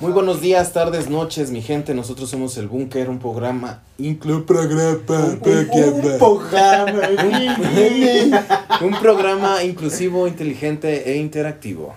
Muy buenos días, tardes, noches, mi gente. Nosotros somos El Búnker, un programa. Un, programa. un programa inclusivo, inteligente e interactivo.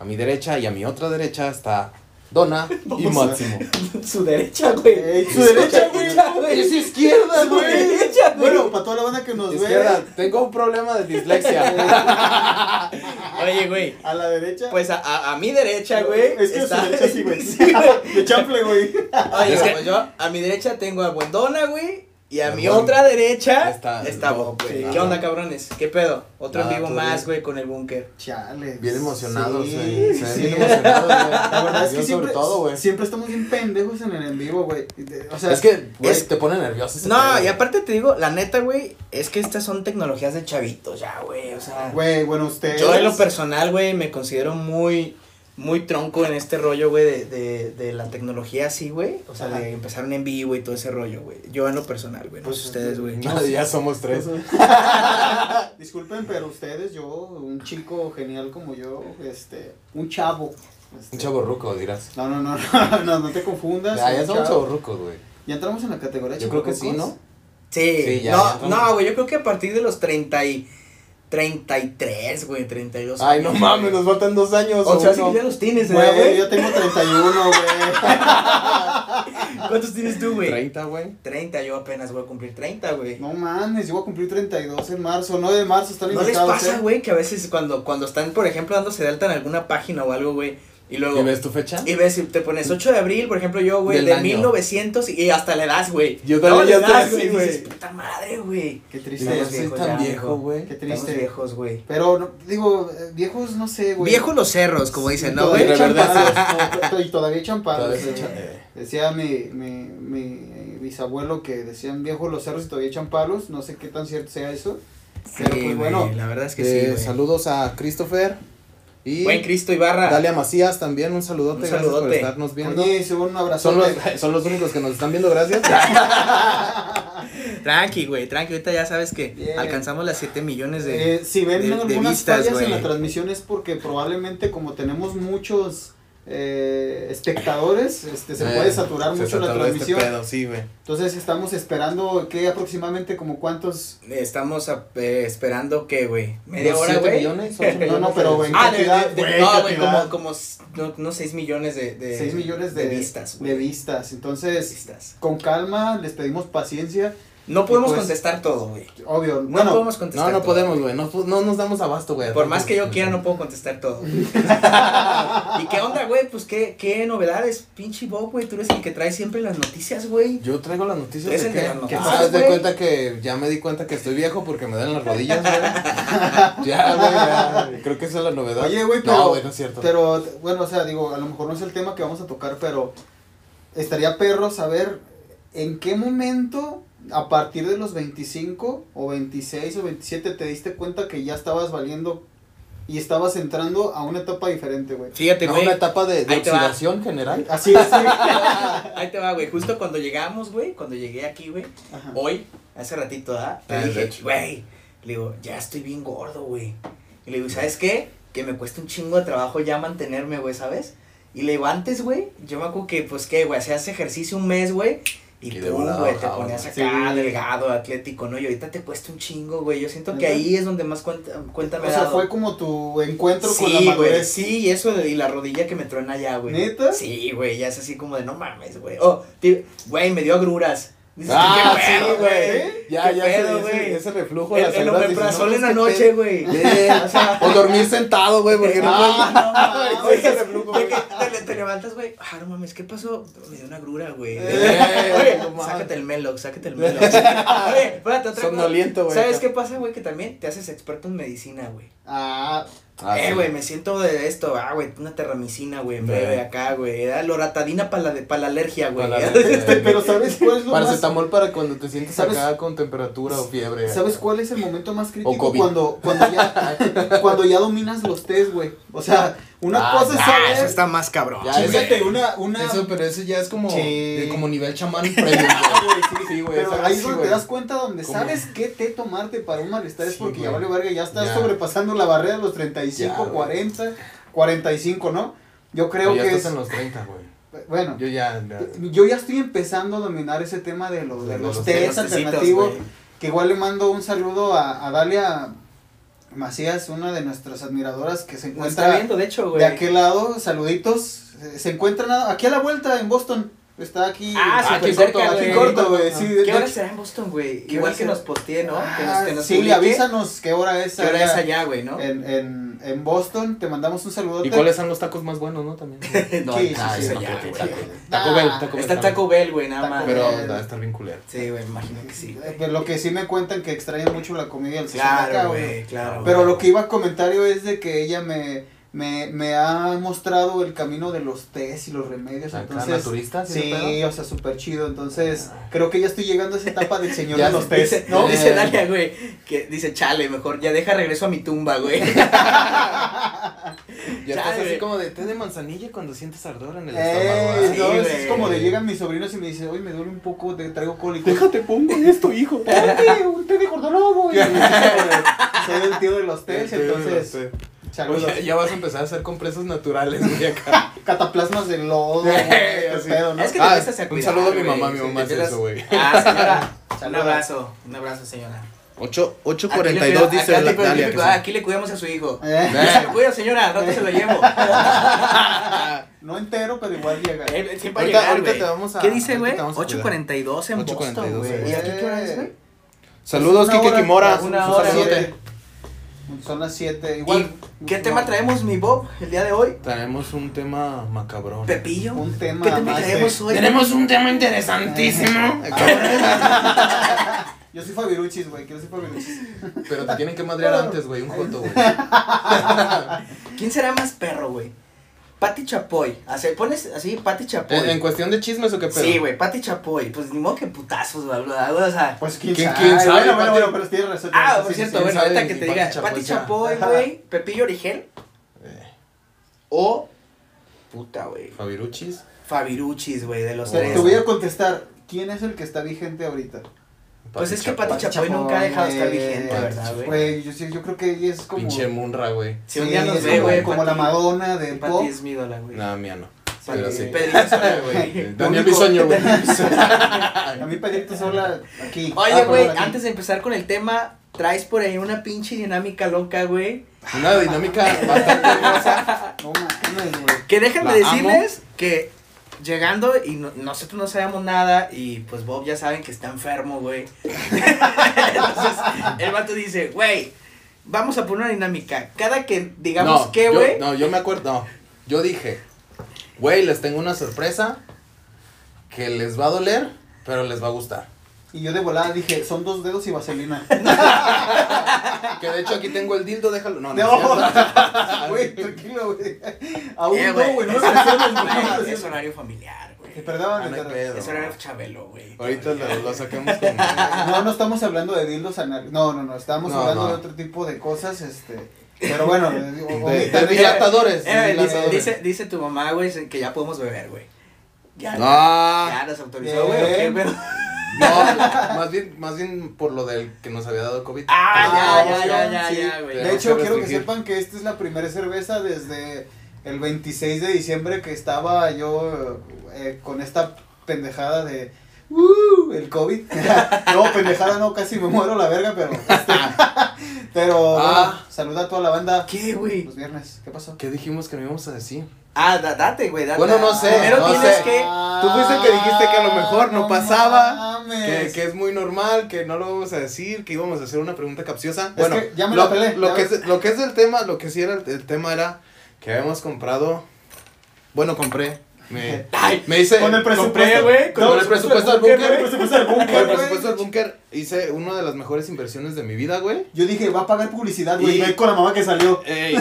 A mi derecha y a mi otra derecha está Dona y Máximo. Su derecha, güey. Su derecha, güey. Es izquierda, Su güey. derecha, güey. Bueno, para toda la banda que nos Izquierda, ve tengo un problema de dislexia. Oye, güey. a la derecha. Pues a, a, a mi derecha, güey. Es que a su está- derecha sí, güey. Sí, güey. De chample, güey. Oye, Es que- pues yo a mi derecha tengo a Buendona, güey. Y a mi otra derecha Está está, Bob, güey. Sí. ¿Qué onda, cabrones? ¿Qué pedo? Otro Nada, en vivo más, güey, con el búnker. Chale. Bien emocionados, Sí, güey. Sí. bien emocionados, güey. La verdad es que Yo siempre, sobre todo, güey. siempre estamos bien pendejos en el en vivo, güey. O sea, Es que, güey, es- te pone nervioso. No, pedo, y aparte te digo, la neta, güey, es que estas son tecnologías de chavitos ya, güey. O sea, güey, bueno, ustedes. yo en lo personal, güey, me considero muy, muy tronco en este rollo, güey, de, de, de la tecnología así, güey. O sea, Ajá. de empezar en vivo y todo ese rollo, güey. Yo en lo personal, güey. No Pues, ustedes, güey. No, ya somos tres. Disculpen, pero ustedes, yo, un chico genial como yo, este, un chavo. este, Un chavo ruco, dirás. No, no, no, no, no, no te confundas. Ya, ya un somos chavo. chavos rucos, güey. Ya entramos en la categoría Yo creo que sí? ¿no? Sí, Sí, ya, no, ya no, güey, yo creo que a partir de los 30 y 33, güey, 32 Ay, años, no mames, güey. nos faltan dos años. O sea, sí uno. que ya los tienes, ¿eh, Güey, güey? yo tengo 31, güey. ¿Cuántos tienes tú, güey? 30, güey. 30, yo apenas voy a cumplir 30, güey. No mames, yo voy a cumplir 32 en marzo, 9 de marzo, están ¿No les invitados, pasa, ¿eh? güey, que a veces cuando, cuando están, por ejemplo, dándose de alta en alguna página o algo, güey, y luego... ¿Y ves tu fecha? Y ves, si te pones 8 de abril, por ejemplo, yo, güey, Del de año. 1900 y hasta le das, güey. Yo también No, ya le estoy das, así, Y güey. dices, puta madre, güey. Qué triste. no Estamos soy viejos tan ya, viejo, güey. Qué Estamos triste. viejos, güey. Pero, no, digo, eh, viejos, no sé, güey. Viejos los cerros, como dicen, ¿no, güey? Y todavía champados. Eh. echan, eh. Decía mi, mi, mi bisabuelo que decían viejos los cerros y todavía echan palos. No sé qué tan cierto sea eso. Sí, Pero pues bueno. la verdad es que Eh, sí, saludos a Christopher. Y Buen Cristo Ibarra. Dalia Macías también, un saludote. Un Gracias por saludote. estarnos viendo. Oye, se un abrazo. Son los, son los únicos que nos están viendo, gracias. Tranqui, güey, tranqui. Ahorita ya sabes que Bien. alcanzamos las 7 millones de... Eh, si ven de- de algunas vistas, fallas güey. en la transmisión es porque probablemente como tenemos muchos eh, espectadores, este, se Eh, puede saturar se mucho la este transmisión. pedo, sí. Entonces estamos esperando que aproximadamente como cuántos... Estamos a- eh, esperando que, güey, media ¿Unos hora, güey. millones? No, no, pero, de- Ah, de, de- de- güey, no, güey, como, como, no, no 6 millones de, de... 6 millones de, vistas, de güey. vistas. Entonces, Vistas. con calma, les pedimos paciencia. No podemos pues, contestar todo, güey. Obvio, No bueno, podemos No, contestar no todo, podemos, güey. No, no nos damos abasto, güey. Por más que yo quiera, no puedo contestar todo. ¿Y qué onda, güey? Pues, ¿qué, qué novedades? Pinche Bob, güey. Tú eres el que trae siempre las noticias, güey. Yo traigo las noticias de el que, de las noticias, cuenta que ya me di cuenta que estoy viejo porque me dan las rodillas, güey. ya, güey, ya. Creo que esa es la novedad. Oye, güey, pero- No, güey, no es cierto. pero bueno, o sea, digo, a lo mejor no es el tema que vamos a tocar, pero estaría perro saber en qué momento, a partir de los 25 o 26 o 27, te diste cuenta que ya estabas valiendo y estabas entrando a una etapa diferente, güey. Fíjate, no, güey. una etapa de, de oxidación general. Así es, sí. Ahí te va, güey. Justo cuando llegamos, güey. Cuando llegué aquí, güey. Ajá. Hoy, hace ratito, ¿ah? Te Ah, dije, güey. Le digo, ya estoy bien gordo, güey. Y le digo, ¿sabes qué? Que me cuesta un chingo de trabajo ya mantenerme, güey, ¿sabes? Y le digo, antes, güey, yo me acuerdo que, pues, ¿qué, güey? Hacías ejercicio un mes, güey. Y, tú, güey, te ponías ¿no? acá, Sí. delgado, atlético, ¿no? Y ahorita te cuesta un chingo, güey. Yo siento que ahí es donde más cuenta, cuenta me O sea, dado. fue como tu encuentro con la Sí, güey, madurez. sí, y eso de, y la rodilla que me truena ya, güey. ¿Neta? Sí, güey, ya es así como de no mames, güey. Oh, güey, me dio agruras. Dices, Ah, ¿qué pedo, sí, güey. Ya, ¿Qué ya, pedo, ese, güey? ese, ese reflujo El, el omeprazol no, en la pues, ¿qué noche, güey. Yeah. O sea, O dormir sentado, güey, porque no Ah, no, Oye, ese reflujo, de güey. que te, le- te levantas, güey. Ah, no mames, ¿qué pasó? Me dio una grura, güey. Eh, no sácate el Melox, sácate el Melox. Oye, espérate, otra cosa. Somnoliento, güey. ¿Sabes qué pasa, güey? Que también te haces experto en medicina, güey. Ah, Ah, eh, sí. güey, me siento de esto, ah, güey, una terramicina, güey, en Sí. breve acá, güey. Era loratadina para la, de- pa' la alergia, güey. Alergia. este, pero ¿sabes cuál es lo más... Paracetamol para cuando te sientes ¿Sabes? acá con temperatura o fiebre. ¿Sabes cuál es el momento más crítico? Cuando, cuando, ya, cuando ya dominas los test, güey. O sea, una Ah, cosa es saber... eso está más cabrón. Ya, Chíngate una, una... Eso, pero eso ya es como, Sí. de- como nivel chamán Ah, güey. güey, sí, Sí, güey, Pero ahí sí, es donde te das cuenta donde ¿Cómo? sabes qué té tomarte para un malestar es Sí, porque ya vale verga, ya estás sobrepasando la barrera de los 35, Ya, güey. 40, 45, ¿no? Yo creo ya que estás es, en los 30, güey. bueno, Yo ya. ya- yo ya estoy empezando a dominar ese tema de los, de De los los test alternativos. güey. Que igual le mando un saludo a, a Dalia Macías, una de nuestras admiradoras que se encuentra está viendo, de hecho, güey. de aquel lado. Saluditos. Se, se encuentra nada- aquí a la vuelta en Boston. Está aquí. Ah, Ah, súper aquí cerca, corto, güey. aquí corto, güey. Ah. Sí, ¿Qué de hora será en Boston, güey? ¿Qué Igual que nos postee, ¿no? Que nos, Ah, que nos sí, publique. avísanos qué hora es. ¿Qué hora es allá allá, güey, no? En, en, en Boston. Te mandamos un saludote. ¿Y cuáles son los tacos más buenos, no? También. no, Sí, ah, sí, es sí, allá, sí, güey. sí. Taco Bell, Taco Bell. Está Taco Bell, güey, nada Taco más. Pero va a estar bien culero. Sí, güey, imagino que sí. Eh, lo que sí me cuentan que extrañan mucho la comida del Claro, güey. claro. Pero lo que iba a comentario es de que ella me, me, me ha mostrado el camino de los tés y los remedios. Acá, Entonces, naturista, ¿sí, o sea, súper chido. Entonces, creo que ya estoy llegando a esa etapa del señor de los tés. Dice, ¿no? dice Eh. Dalia, güey, que dice, chale, mejor ya deja regreso a mi tumba, güey. Ya estás así como de té de manzanilla cuando sientes ardor en el Eh, estómago. Sí, no, es- güey. es como de llegan mis sobrinos y me dicen, hoy me duele un poco, te traigo cólico. Déjate pongo esto, hijo. Ponte un té de cordolobo. Soy el tío de los los entonces. Saludos. Oye, ya vas a empezar a hacer compresas naturales, güey, acá. Cataplasmas de lodo, güey, así. pedo, ¿no? Es que te Ah, empiezas a un cuidar, saludo a mi mamá, mi mamá hace eso, güey. Ah, señora, un abrazo, un abrazo, señora. 8, Aquí le 8.42 cuida- dice la Dalia. ah, aquí le cuidamos a su hijo. Eh, se lo cuido, señora, al rato se lo llevo. no entero, pero igual llega. Él siempre Ahorita- llegar, ahorita te vamos a- ¿Qué dice, güey? te vamos a 8.42 en 8:42, Boston, güey. ¿Y aquí qué hora es, güey? Saludos, Kike Kimora. una son hora, las güey. siete. Son las 7. Igual. ¿Y qué tema traemos, mi Bob, el día de hoy? Tenemos un tema macabrón. Pepillo. Un tema ¿Qué tema de- traemos hoy? un tema interesantísimo. Yo soy Fabiruchis, güey. Quiero ser Fabiruchis. Pero te tienen que madrear antes, güey, un joto, güey. ¿Quién será más perro, güey? Pati Chapoy. Así, pones así, Pati Chapoy. ¿En, en cuestión de chismes o qué pedo? Sí, güey, Pati Chapoy. Pues ni modo que putazos, güey. O sea. Pues quién, ¿Quién- sabe. quién sabe, Bueno, bueno, bueno, pero tienes razón. Ah, por sí, cierto, sí, bueno, sabe ahorita que te diga Pati. Chapoy, güey, Pepillo Origel Eh, o. Puta, güey. Fabiruchis. Fabiruchis, güey, de los tres. te voy a contestar. ¿Quién es el que está vigente ahorita? Pues es que. Pati Chapoy nunca ha dejado de estar vigente, ¿verdad, güey? Güey, yo, sí- yo creo que ella es como. Pinche Munra, güey. Si un día nos es ve, güey. Como la Madonna del pop. Pati es mi ídola, güey. Nada, mía no. Pero sí. Pedrito Sola, güey. Daniel Bisoño, güey. A mí Pedrito sola aquí. Oye, Ah, güey, antes de empezar con el tema, traes por ahí una pinche dinámica loca, güey. Una dinámica bastante hermosa. No mames, güey. Que déjenme La decirles que llegando y no- nosotros no sabemos nada y pues Bob ya saben que está enfermo, güey. Entonces el vato dice, güey, vamos a poner una dinámica. Cada que digamos No, que, güey, No, yo me acuerdo. No, yo dije, güey, les tengo una sorpresa que les va a doler, pero les va a gustar. Y yo de volada dije, son dos dedos y vaselina. Que de hecho aquí tengo el dildo, déjalo. No, no. No, es güey, tranquilo, güey. Aún Eh, no, güey. no güey, no es horario familiar, güey. Perdón, Ah, no pedo. Es horario chabelo, güey. Ahorita lo, lo saquemos con. No, no estamos hablando de dildos anal. No, no, no, estamos No, hablando no. de otro tipo de cosas, este. Pero bueno, dilatadores. Eh, dice, dice, dice tu mamá, güey, que ya podemos beber, güey. Ya, No. ya nos autorizó, güey. No, más bien, más bien por lo del que nos había dado COVID. Ah, ya, ya, ya, ya, sí. ya, güey. De hecho, que quiero que sepan que esta es la primera cerveza desde el 26 de diciembre que estaba yo eh, con esta pendejada de uh, el COVID. no, pendejada no, casi me muero la verga, pero este, pero Ah. bueno, saluda a toda la banda ¿Qué, güey? los viernes. ¿Qué pasó? ¿Qué dijimos que no íbamos a decir? Ah, da- date, güey, date. Bueno, no sé, Primero no tienes sé. que. Tú fuiste el que dijiste que a lo mejor no pasaba, mames. Que, que es muy normal, que no lo vamos a decir, que íbamos a hacer una pregunta capciosa. Es bueno, que ya me lo, la pelé, lo ya que es, lo que es del tema, lo que sí era el, el tema era que habíamos comprado. Bueno, compré. Me, Ay, me hice. Con el presupuesto. güey, con el presupuesto del Con el búnker. presupuesto del Con el presupuesto del búnker hice una de las mejores inversiones de mi vida, güey. Yo dije, va a pagar publicidad, güey. Y- Ve con la mamá que salió. Ey,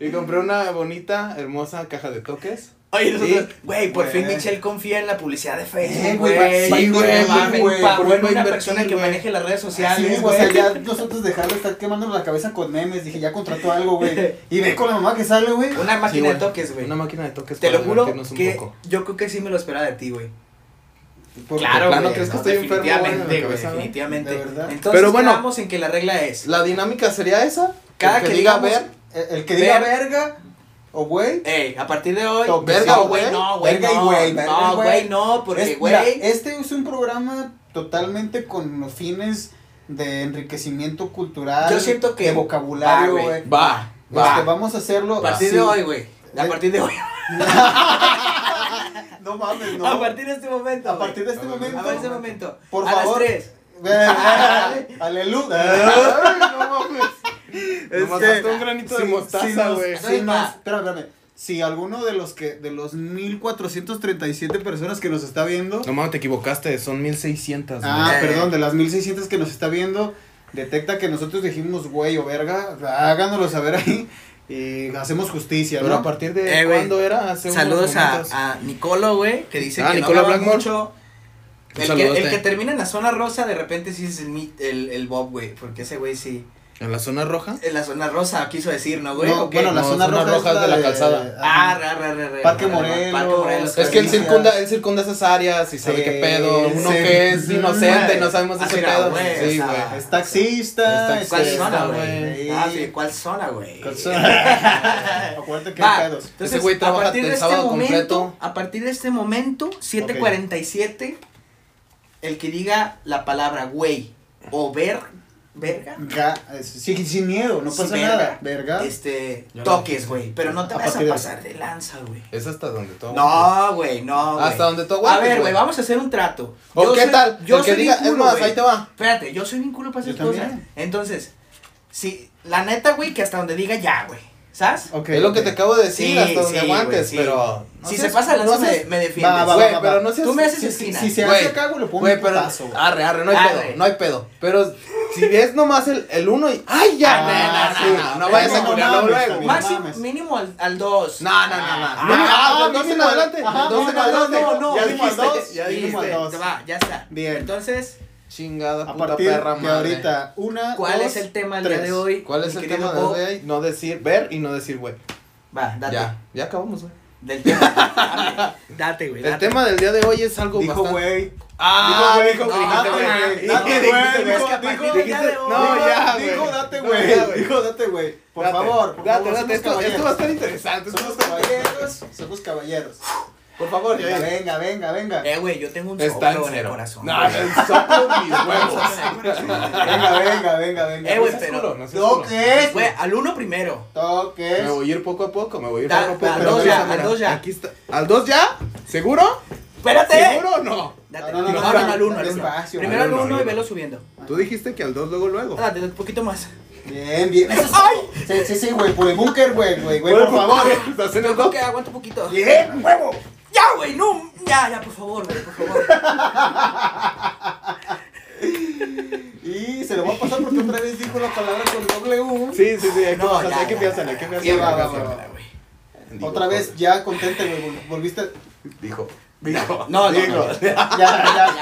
y, y compré una bonita, hermosa caja de toques. Oye, nosotros, Sí. güey, por fin. Michelle confía en la publicidad de Eh, Facebook, güey, sí, güey, güey, por una persona que güey. maneje las redes sociales, Sí, o sea, ya nosotros dejarlo estar quemándonos la cabeza con memes. Dije, ya contrató algo, güey. Y ve con la mamá que sale, güey. Una máquina Sí, de toques, güey. Una máquina de toques Te lo juro que poco. yo creo que sí me lo esperaba de ti, güey. Claro, plano crees que estoy enfermo, definitivamente, definitivamente. De. Entonces, Pero bueno. quedamos en que la regla es La dinámica sería esa. cada que, que diga ver. El, que diga Ver- verga, o güey. Ey, a partir de hoy. Verga o güey, güey. no, güey. Verga y no, güey, y No, güey. güey, no, porque, Es- güey. este es un programa totalmente con los fines de enriquecimiento cultural. Yo siento que- De vocabulario, Va, güey. Va, Este, va. vamos a hacerlo. A partir así. de hoy, güey. A partir de hoy. No mames, no. A partir de este momento. A güey. partir de este A momento. A partir de este momento. Por a favor. las 3. Aleluya. no mames. Nomás que- un granito de si- mostaza, si güey. si nos- espérame, espérame. Si alguno de los que de los 1437 personas que nos está viendo, No mames, te equivocaste, son 1600. güey. ah, perdón, de las 1600 que nos está viendo, detecta que nosotros dijimos güey o verga, háganoslo saber ahí y hacemos justicia, Pero ¿no? a partir de Eh, cuándo era? Hace Saludos a, a Nicolo, güey, que dice Ah, que Nicolo no mucho. El que, el que termina en la zona rosa, de repente sí es el, el, el Bob, güey. Porque ese güey sí. ¿En la zona roja? En la zona rosa quiso decir, ¿no, güey? No, bueno, la No, zona, zona roja, roja es de la calzada. Ah, ajá. ra, ra, ra, Parque Morelos. Parque Morelos. Es que él circunda, él circunda esas áreas y sabe Sí, qué pedo. Uno sí. que es inocente y no sabemos de Ah, ese mira, pedo. güey, Sí, o sea, güey. Es taxista. Es ¿Cuál Sí, zona, está, güey? güey. Ah, sí, ¿cuál zona, güey? ¿Cuál zona? Acuérdate que hay pedos. entonces, Ese güey a trabaja partir de el este sábado momento, completo. a partir de este momento, 747, el que diga la palabra güey o ver, verga, Ga- sí, sin miedo, no Sí, pasa verga. nada. Verga. este, toques, güey, pero no te A vas a de- pasar de lanza, güey. Es hasta donde todo. No, güey, no, güey. Hasta donde tú A aguantes, ver, güey, güey. vamos a hacer un trato. ¿O Yo qué soy- tal? Yo soy diga, bien es culo, más, güey. ahí te va. Espérate, yo soy bien culo para esas cosas. Entonces, si, la neta, güey, que hasta donde diga ya, güey. ¿Sabes? Ok, es lo que te acabo de decir, Sí, hasta donde sí, aguantes, güey, sí. pero. no si seas- se pasa la no me, me defiendes. Va, va, Güey, va, pero va. no seas. Tú me haces Si, esquina. si se Güey, hace cago, le pongo Güey, pero. güey. Arre, arre, no hay pedo, no hay pedo. Pero si ves nomás el, el uno y. ¡Ay, ya! Ah, no, sí. no, no, no vayas a No culiar mames, luego. Máximo, mínimo al, al 2. No, no, no, no. Ah, Ah, del dos en adelante. ajá, del dos en dos, adelante. no, no, Ya mínimo al dos. Ya al dos. Va, ya está. Bien. Entonces, Chingada A puta partir perra de madre. ahorita, una, ¿cuál dos, es el tema del día de hoy? ¿Cuál es el tema Bob? de hoy? No decir ver y no decir güey. Va, date. Ya, ya acabamos, güey. Del tema. date, güey. El tema del día de hoy es algo Dijo, güey. Ah, Dijo, dijo, güey, dijiste, no, güey. date, date, güey, No, ya, güey. Dijo, date, güey. Dijo, date, güey. Por Date, favor. por Date, favor, date. Esto, esto va a estar interesante. Somos caballeros. Somos caballeros. Por favor, Venga, ya. venga, venga, venga. Eh, güey, yo tengo un Está en soplo en el corazón. No, güey. no, soplo mis huevos. Venga, venga, venga, venga. Eh, güey, pero-. Toques. Güey, al uno primero. Toques. Me voy a ir poco a poco, me voy a ir poco a poco. al dos ya, al dos ya. Aquí está. ¿Al dos ya? ¿Seguro? ¡Espérate! ¿Seguro o no? Date. No, No, no, no, no, no, no, al uno, al uno. despacio. Primero al Al uno, uno al y uno. velo subiendo. Tú dijiste que al dos, luego, luego. Date, un poquito más. Bien, bien. Eso es- Sí, sí, sí, güey. Por el búnker, güey, güey, güey, por favor. ¿Estás en el que aguanta un poquito. Bien, huevo. Ya, güey, no. Ya, ya, por favor, güey, por favor. Y se lo voy a pasar porque otra vez dijo la palabra con doble U. Sí, sí, sí, hay que No, hay que ya. hay que va, va, va, va. Digo, Otra vez ya contente, güey. vol- Volviste. Dijo. No, no, dijo. no. Ya, ya.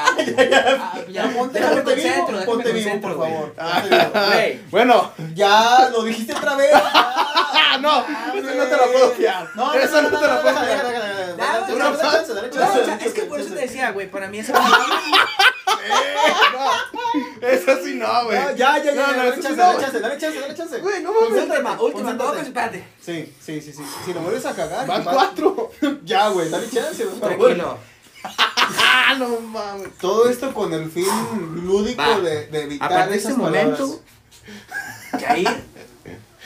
Ah, Ya, Ponte, vivo, ponte vivo, por favor. Bueno. Ya, lo dijiste otra vez. Ah, no, eso no te lo puedo fiar. No, Eso no te lo puedo fiar. es que por eso te decía, güey, para mí esa palabra. Eso sí no, güey. No, ya, ya, ya, No, no, dale sí chance, no, dale chance, dale chance, dale chance. Güey, no mames. Última, última, Concéntrate. todos, espérate. Sí, sí, sí, sí. Si lo vuelves a cagar. Van va- cuatro. Ya, güey, dale chance. Tranquilo. Ah, no mames. Todo esto con el fin lúdico Va. de, de evitar partir de palabras. momento, Jair,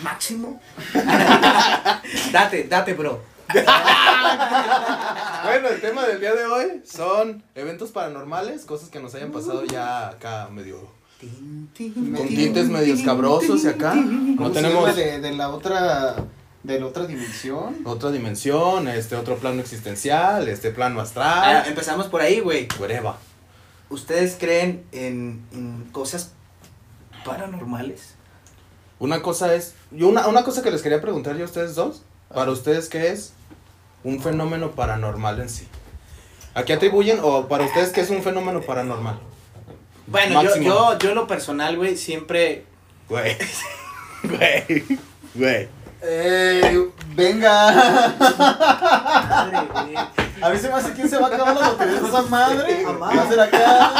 máximo. date, date, bro. Bueno, el tema del día de hoy son eventos paranormales, cosas que nos hayan pasado ya acá medio con tintes medio escabrosos y acá. ¿Cómo No tenemos de, de la otra de la otra dimensión. otra dimensión, este otro plano existencial, este plano Ah, astral. empezamos por ahí, güey. Whatever. ¿Ustedes creen en, en cosas paranormales? Una cosa es, yo una, una cosa que les quería preguntar yo a ustedes dos, para ustedes qué es un fenómeno paranormal en sí. ¿A qué atribuyen o para ustedes qué es un fenómeno paranormal? Bueno, yo, Máximo. yo, yo en lo personal, güey, siempre... Güey. Güey. Güey. Eh, venga. Madre, güey. A mí se me hace quién se va a acabar la lotería de esa madre. Mamá. Va a ser acá.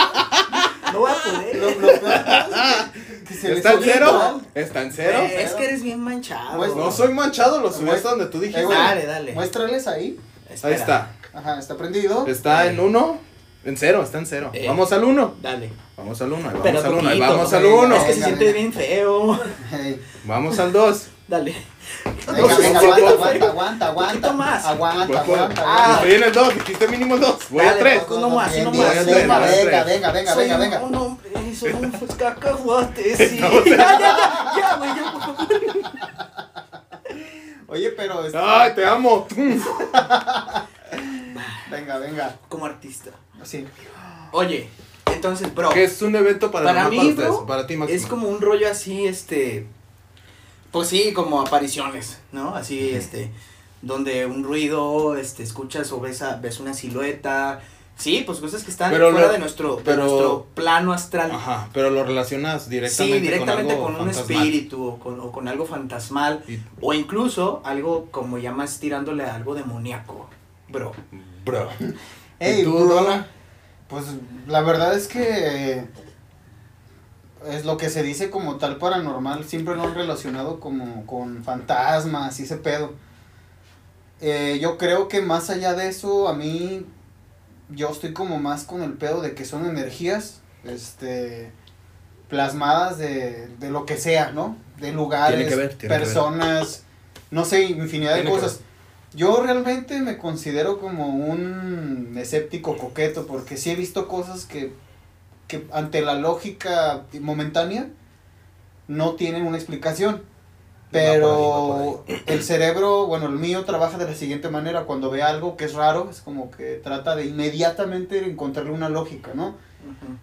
No voy a Lo, poder. Se ¿Está en cero? ¿Está en cero? Eh, es que eres bien manchado. Pues, No soy manchado, lo subí hasta donde tú dijiste. Eh, güey, Dale, dale. Muéstrales ahí. Ahí está. Ajá, está prendido. Está en uno. En cero, está en cero. Eh. Vamos al uno. Dale. Vamos al uno, ahí Pero vamos al uno, vamos al uno. Es que se siente bien feo. Hey. Vamos al dos. Dale. Venga, venga, aguanta, aguanta, aguanta, aguanta. poquito más. Aguanta, Voy por- aguanta. Ah. aguanta. Estoy en el dos, dijiste mínimo el dos. Voy Dale, a tres. pues, uno más, uno más. Venga, venga, venga, venga, un- venga. un hombre, soy un cacahuate, sí. ya, ya, ya, ya, güey, ya, por favor. Oye, pero. este- Ay, te amo. Venga, venga. Como artista. Sí. Oye, entonces, bro. Que es un evento para, Para mí, bro, para ti, Máximo. Es como un rollo así, este. Pues sí, como apariciones, ¿no? Así, este. Donde un ruido, este, escuchas o ves, a- ves una silueta. Sí, pues cosas que están Pero fuera lo- de nuestro, de pero- nuestro plano astral. Ajá, pero lo relacionas directamente, sí, directamente con, un espíritu o con, o con algo fantasmal. Y- O incluso algo como llamas tirándole a algo demoníaco, bro. Bro. Ey, ¿Y tú, bro? Pues la verdad es que es lo que se dice como tal paranormal, siempre lo han relacionado como con fantasmas y ese pedo. Eh, yo creo que más allá de eso, a mí, yo estoy como más con el pedo de que son energías, este, plasmadas de, de lo que sea, ¿no? De lugares, Tiene que ver, tiene que ver. personas, no sé, infinidad de Tiene cosas. Yo realmente me considero como un escéptico coqueto porque sí he visto cosas que, que ante la lógica momentánea no tienen una explicación. Pero el cerebro, bueno, el mío trabaja de la siguiente manera. Cuando ve algo que es raro, es como que trata de inmediatamente encontrarle una lógica, ¿no?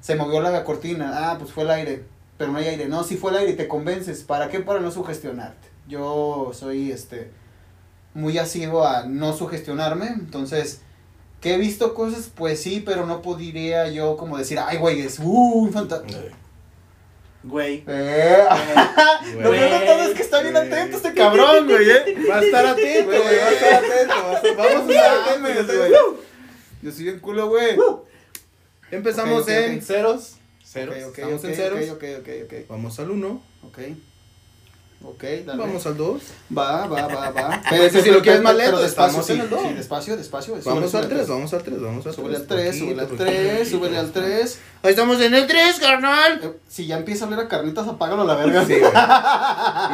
Se movió la cortina, ah, pues fue el aire, pero no hay aire. No, si fue el aire y te convences. ¿Para qué? Para no sugestionarte. Yo soy, este, muy asiduo a no sugestionarme, entonces, que he visto cosas, pues sí, pero no podría yo como decir, ay, güey, es, uh, un fantasma. Güey. Eh, lo Güey. peor de todo es que está bien Güey. atento este cabrón, güey, eh. Va a estar atento, güey. Va a estar atento. va a estar- Vamos a estar atentos. güey. Yo soy bien culo, güey. Empezamos Ok, ok, en ok. ceros. Ceros. Estamos en ceros. ok, ok, ok, Vamos al 1. ok. Ok, dale. Vamos al 2. Va, va, va, va. Que si lo quieres más pero lento, despacio, sí, en el dos. sí, despacio, despacio. Vamos al 3, súbele. vamos al 3, vamos al 3. Súbele al 3, súbele al 3, súbele al 3. Ahí estamos en el 3, carnal. Si ya empieza a oler a carnitas, apágalo a la verga. Sí.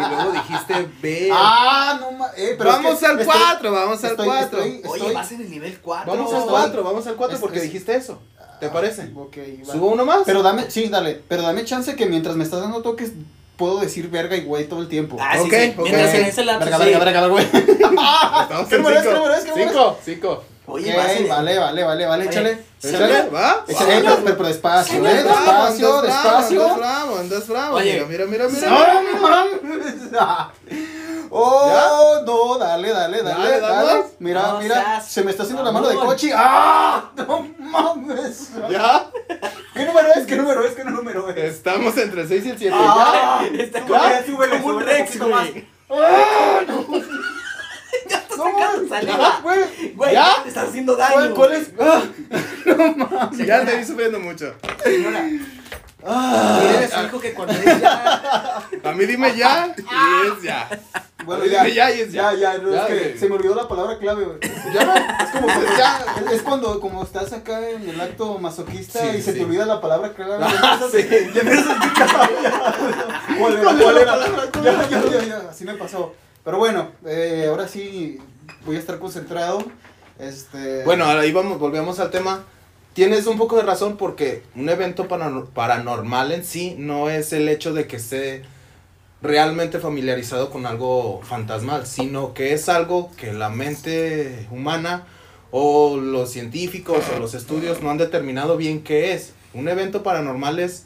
Y luego dijiste B. Ah, no ma- eh, pero es vamos que al estoy- 4, vamos al estoy- 4. estoy- Oye, estoy- vas en el nivel 4. Vamos al estoy- 4, vamos al 4 es- porque es- dijiste eso. ¿Te parece? Ok, va. ¿Subo uno más? Pero dame, sí, dale, pero dame chance que mientras me estás dando toques puedo decir verga y güey todo el tiempo. Ah, sí, Ok, sí. ok. Mientras en ese lapso, verga, sí. verga, verga, güey. Estamos ¿Qué en número es? ¿Qué 5. número es? ¿Qué número es? 5, 5. Oye, Ok, vas en el- vale, vale, vale, vale, Oye, échale. Échale, ¿va? Échale, pero, pero despacio, eh, despacio, despacio. Andas bravo, andas bravo. Oye. Mira, mira, mira. No mira. Oh, no, dale, dale, dale, Dale. Mira, No mira, seas se me está haciendo la mano de coche. ¡Ah! No mames. ¿Ya? ¿Qué número es? ¿Qué número es? ¿Qué número es? Estamos entre el 6 y el 7. Ah. Está Ya, como, súbele, como un Rex, más. güey. No mames. saliva. Güey, Güey, ¿Ya? te estás haciendo daño. ¿Cuál, cuál es? Ah. Ya, ya te vi sufriendo mucho. Señora, Ah. su hijo que cuando es ya. A mí dime ya y es ya. Bueno, ya, ya y es ya. ya, ya, no, Ya, es que güey. se me olvidó la palabra clave, güey. Ya, Es como que ya, es cuando como estás acá en el acto masoquista Sí, y se sí. te olvida la palabra clave. Ah, ya empiezas- ya empiezas a explicar. ¿Cuál era? ¿Cuál era? Ya, ya, ya, ya, así me pasó. Pero bueno, eh, ahora sí voy a estar concentrado. Este. Bueno, ahora ahí vamos, volvemos al tema. Tienes un poco de razón porque un evento paranor- paranormal en sí no es el hecho de que esté realmente familiarizado con algo fantasmal, sino que es algo que la mente humana o los científicos o los estudios no han determinado bien qué es. Un evento paranormal es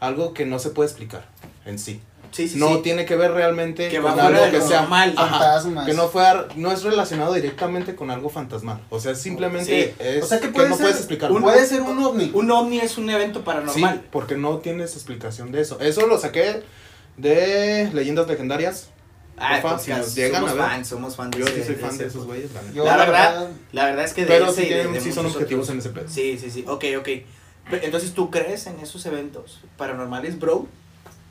algo que no se puede explicar en sí. Sí, sí, no sí. tiene que ver realmente Que con va algo de que sea Fantasmas. que no fue no es relacionado directamente con algo fantasmal. O sea, simplemente Sí. es O sea que no ser puedes explicarlo. un- puede ser un ovni. Un ovni es un evento Sí, paranormal. porque no tienes explicación de eso. Eso lo saqué de leyendas legendarias. Ah, pues, si nos llegan somos a ver. fans, somos fans Yo sí soy fan de esos güeyes. la verdad, La verdad es que de Pero ese sí, tienen- de sí son objetivos otros. en ese pedo. Sí, sí, sí. Ok, ok. Entonces, ¿tú crees en esos eventos paranormales, bro?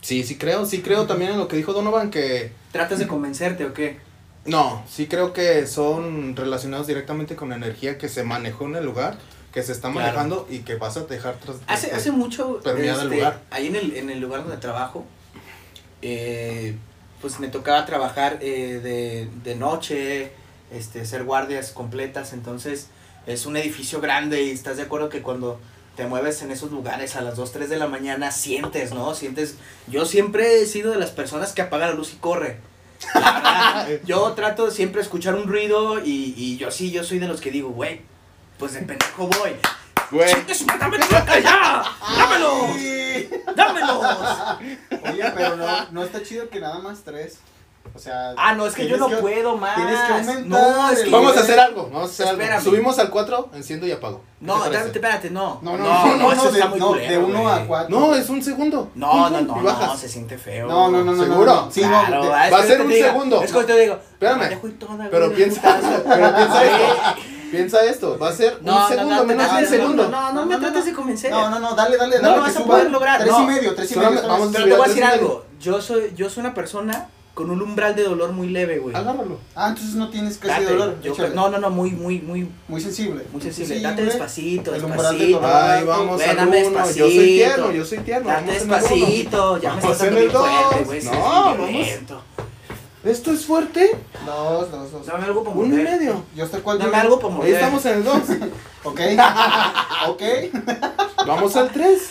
Sí, sí creo, sí creo también en lo que dijo Donovan que... ¿Tratas de convencerte o qué? No, sí creo que son relacionados directamente con la energía que se manejó en el lugar, que se está Claro. manejando y que vas a dejar tras... Hace, hace mucho, Permeado el este, lugar. ahí en el, en el lugar donde trabajo, eh, pues me tocaba trabajar eh, de, de noche, este, hacer guardias completas, entonces es un edificio grande y estás de acuerdo que cuando te mueves en esos lugares a las 2, 3 de la mañana sientes, ¿no? Sientes, yo siempre he sido de las personas que apaga la luz y corre. Verdad, yo trato de siempre escuchar un ruido y, y yo sí, yo soy de los que digo, güey, pues de pendejo voy. Güey, ¡Chingue su madre, dame ya! ¡Dámelos! ¡Dámelos! Oye, pero no, no está chido que nada más tres. O sea. Ah, no, es que yo no puedo más. tienes que aumentar No, es que vamos a hacer algo, vamos a hacer Espérame. algo. Subimos al 4, enciendo y apago. ¿Qué No, espérate, espérate, no. No, no, no, no, eso no, está de, muy no, culero, de uno a güey. cuatro. No, es un segundo. No, Pum, no, pum, no, bajas. no, se siente feo. No, no, no, no. ¿Seguro? no, no. Sí, no, Claro, te- ah, va a que ser un digo, segundo. Es como te digo. Espérame. toda, Pero piensa, pero piensa esto. Piensa esto, va a ser No, un no, segundo, no, no, menos no, de un no, segundo. No, no, me trates de convencer. No, no, no, dale, dale, No dale. lo que vas a poder lograr, Tres no. y medio, tres y medio. Pero te voy a decir algo. Yo soy, yo soy una persona con un umbral de dolor muy leve, güey. Agárralo. Ah, entonces no tienes casi Date, dolor. yo- no, no, no, muy, muy, muy, Muy sensible. muy sensible. Date despacito, El de despacito. Ay, vamos Ven, al dame uno. Yo soy despacito. tierno, yo soy tierno. Date despacito, ya me estás en dando el bien fuerte, dos. güey. No, vamos. ¿Esto es fuerte? Dos, dos, dos. Dame algo para Uno y morder. medio. Yo estoy cuál. Dame algo para Ahí morder. estamos en el 2. Ok. ok. Vamos al 3.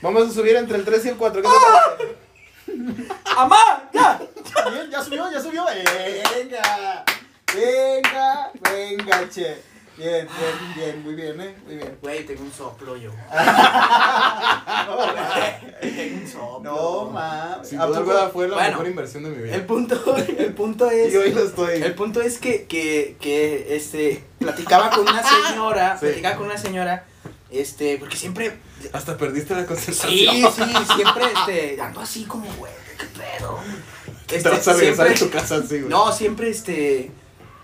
Vamos a subir entre el 3 y el 4. ¿Qué te parece? ¡Amá! ¡Ya! Bien, ya subió, ya subió. Venga. Venga, venga, che. Bien, bien, bien, muy bien, eh. Muy bien. Güey, tengo un soplo yo. tengo un soplo. No, mames. Sin ¿A duda alguna fue la Bueno, mejor inversión de mi vida. El punto, el punto es. Y hoy lo estoy. El punto es que, que, que este, platicaba con una señora, Sí. platicaba con una señora, este, porque siempre, Hasta perdiste la sí, concentración. sí, siempre, este, ando así como, güey, qué pedo. Te Este, vas a regresar siempre- tu casa así, güey. No, siempre, este,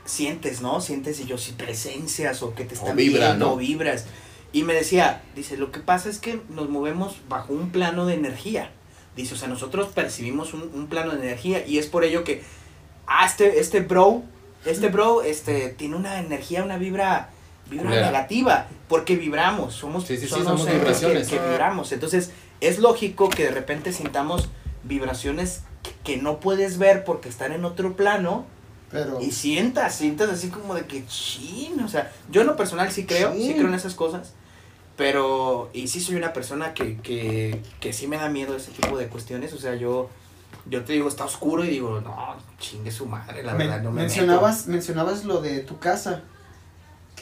sientes, ¿no? Sientes, y yo, si presencias o que te están vibra, viendo, ¿no? o vibras. Y me decía, dice, lo que pasa es que nos movemos bajo un plano de energía. Dice, o sea, nosotros percibimos un, un plano de energía y es por ello que, ah, este, este bro, este bro, este, tiene una energía, una vibra, vibra negativa, porque vibramos, somos, Sí, sí, sí, somos vibraciones. Que, que vibramos. Entonces, es lógico que de repente sintamos vibraciones que, que no puedes ver porque están en otro plano Pero. y sientas, sientas así como de que chin, o sea, yo en lo personal sí creo, sí creo en esas cosas, pero, y sí soy una persona que, que, que sí me da miedo ese tipo de cuestiones, o sea, yo, yo te digo, está oscuro y digo, no, chingue su madre, la verdad, no me mencionabas, mencionabas lo de tu casa.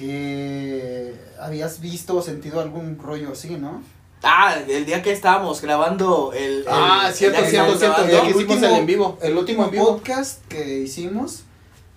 Que habías visto o sentido algún rollo así, ¿no? Ah, el día que estábamos grabando el... el- Ah, el cierto, que cierto, cierto. hicimos el en vivo. El último en vivo. podcast que hicimos,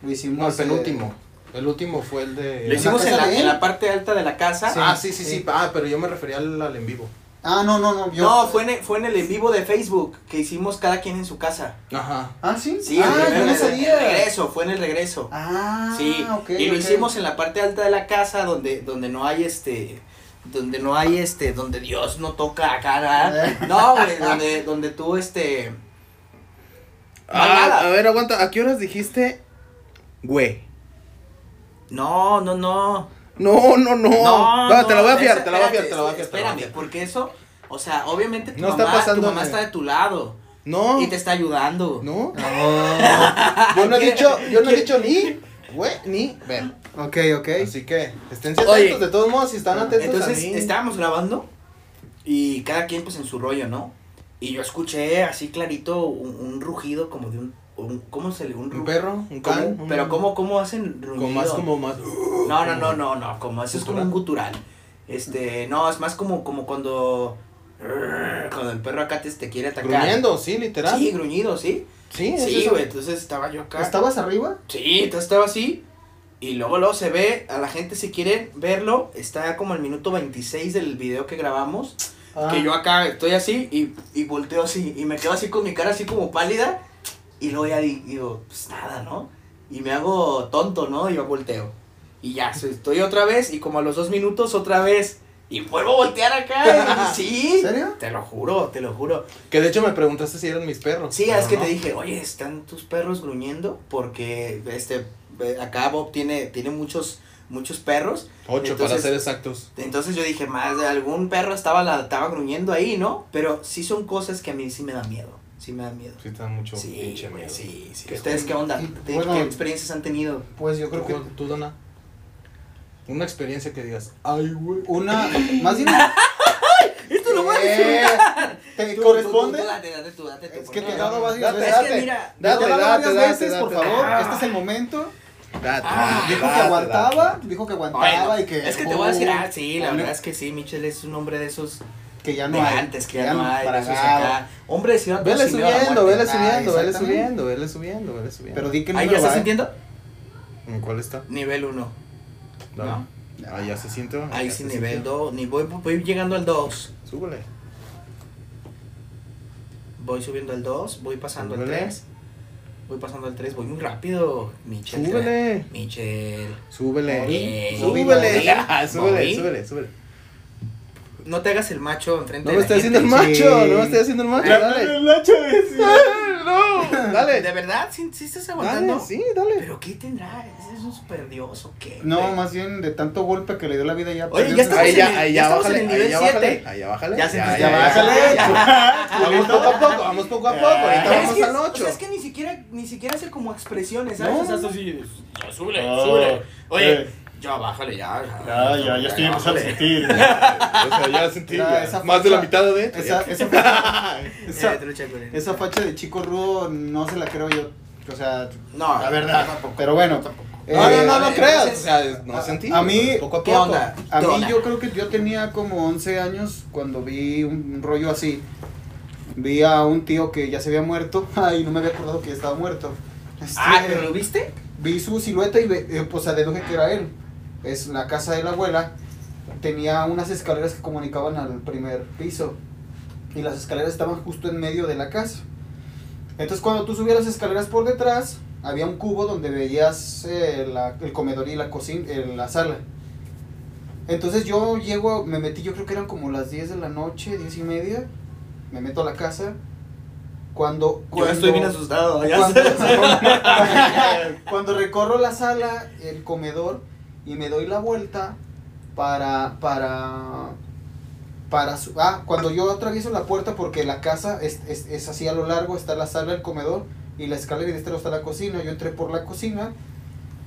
lo hicimos. No, el eh, penúltimo. El último fue el de. Lo hicimos la en la, en la parte alta de la casa. Sí. Ah, sí, sí, sí. sí. Ah, pero yo me refería al, al en vivo. Ah, no, no, no. Yo, No, fue en, el, fue en el en vivo de Facebook que hicimos cada quien en su casa. Ajá. Ah, sí. Sí, ah, el, yo el- no el- regreso, fue en el regreso. Ah, Sí, ok, y lo hicimos en la parte alta de la casa donde, donde no hay este, donde no hay este, donde Dios no toca acá. No, güey, donde, donde tú este. Ah, a ver, aguanta. ¿A qué horas dijiste? Güey. no, no, no. No, no, no. No, te la voy a fiar, te la voy a fiar, te la voy a fiar. Espérame, porque eso, o sea, obviamente tu No está mamá, tu pasando mamá nada. está de tu lado No. y te está ayudando. No. No. Yo no he dicho, yo no he dicho ni, güey, ni ver. ok, ok. Así que estén Oye. atentos de todos modos si están atentos Entonces a mí. estábamos grabando y cada quien pues en su rollo, ¿no? Y yo escuché así clarito un, un rugido como de un, un- ¿cómo se le? Un, un perro, un como- can. pero ¿cómo, cómo hacen rugido? Con más como más. No, no, no, no, no, como es como un gutural. Este, no, es más como, como cuando, cuando el perro acá te, te quiere atacar. Gruñendo, sí, literal. Sí, gruñido, ¿sí? Sí, Sí, güey, entonces estaba yo acá. ¿Estabas arriba? Sí, entonces estaba así. Y luego, luego se ve, a la gente si quieren verlo, está como el minuto 26 del video que grabamos. Ah. Que yo acá estoy así y, y volteo así. Y me quedo así con mi cara así como pálida. Y luego ya di- digo, pues nada, ¿no? Y me hago tonto, ¿no? Y yo volteo. Y ya, estoy otra vez y como a los dos minutos otra vez Y vuelvo a voltear acá. y sí. ¿En serio? Te lo juro, te lo juro. Que de hecho me preguntaste si eran mis perros. Sí, es que no. te dije, oye, ¿están tus perros gruñendo? Porque este, eh, acá Bob tiene, tiene muchos, muchos perros. Ocho para ser exactos. Entonces yo dije, más de algún perro estaba, la, estaba gruñendo ahí, ¿no? Pero sí son cosas que a mí sí me dan miedo. Sí me dan miedo. Sí, está mucho Sí, pinche miedo. sí, sí. Qué ¿Ustedes qué onda? ¿Qué, bueno, qué experiencias han tenido? Pues yo creo que ¿Tú, Dona? Una experiencia que digas, ay, güey. una, más bien... Esto lo voy a Eh, ¿Te Tú, corresponde? tú, tú, date, date tú, date. Es que te he dado varias veces. Es date. que te Date, date, varias date, veces, por favor. Este es el momento. Date, Ah, Dijo date, que aguantaba, date. dijo que aguantaba Bueno, y que... es que te voy a decir, oh, ah, sí, la verdad es que sí, Michel es un hombre de esos Que ya no de hay. antes, que ya, no hay, para acá. Hombre de ciudad Vele subiendo, vele Ah, subiendo, vele subiendo, vele subiendo, vele subiendo. Pero di que Ahí número ya estás ¿eh? sintiendo ¿En cuál está? nivel 1. Dale. ¿No? Ahí ya se siente. Ahí ya sí nivel sintió. 2, ni voy, voy llegando al 2. Súbele. Voy subiendo al 2, voy pasando al Súbele. 3. Voy pasando al 3, voy muy rápido, Michel. Súbele. Michel. Súbele. Súbele. Ah, Súbele, súbele, súbele. No te hagas el macho enfrente No de me la estoy haciendo el gente. macho, Sí. no me estoy haciendo el macho, dale. Nacho es. No, dale. ¿De verdad? ¿Sí, sí estás Dale, aguantando? sí, dale. ¿Pero qué tendrá? ¿Es un super dios o qué? No, güey? más bien de tanto golpe que le dio la vida ya. Oye, ya estamos Ahí en ya, el- ahí ya ya estamos bájale, en el nivel ahí ya bájale, siete. ahí ya bájale. Ya se ya, ya, bájale. Vamos poco a poco, vamos poco a poco, ahorita Es vamos que, al o 8. sea, es que ni siquiera, ni siquiera hace como expresiones, ¿sabes? No, o sea, no. así, ya, súbele, súbele. Oye, eh. Ya, bájale, ya. Ya, ya, ya estoy empezando a sentir. O sea, ya sentí más de la mitad de. Esa, ya. esa, facha, esa, Eh, esa facha de chico rudo no se la creo yo. O sea, No, la verdad. tampoco, Pero bueno. eh, No, no, no, no eh, creas. O sea, no sentí. a mí, poco a ¿qué poco. onda? A ¿Qué mí yo creo que yo tenía como 11 años cuando vi un rollo así. Vi a un tío que ya se había muerto. Ay, no me había acordado que ya estaba muerto. Este, Ah, ¿pero lo viste? Vi su silueta y ve- eh, pues deduje que era él. Es la casa de la abuela. Tenía unas escaleras que comunicaban al primer piso. Y las escaleras estaban justo en medio de la casa. Entonces cuando tú subías las escaleras por detrás, había un cubo donde veías eh, la- el comedor y la cocina, eh, la sala. Entonces yo llego, a- me metí, yo creo que eran como las 10 de la noche, 10 y media. Me meto a la casa. Cuando, Yo cuando estoy bien asustado. Ya cuando, cuando recorro la sala, el comedor, y me doy la vuelta para, para, para, su- ah, cuando yo atravieso la puerta, porque la casa es, es, es así a lo largo, está la sala, el comedor, y la escalera y de este lado está la cocina, yo entré por la cocina,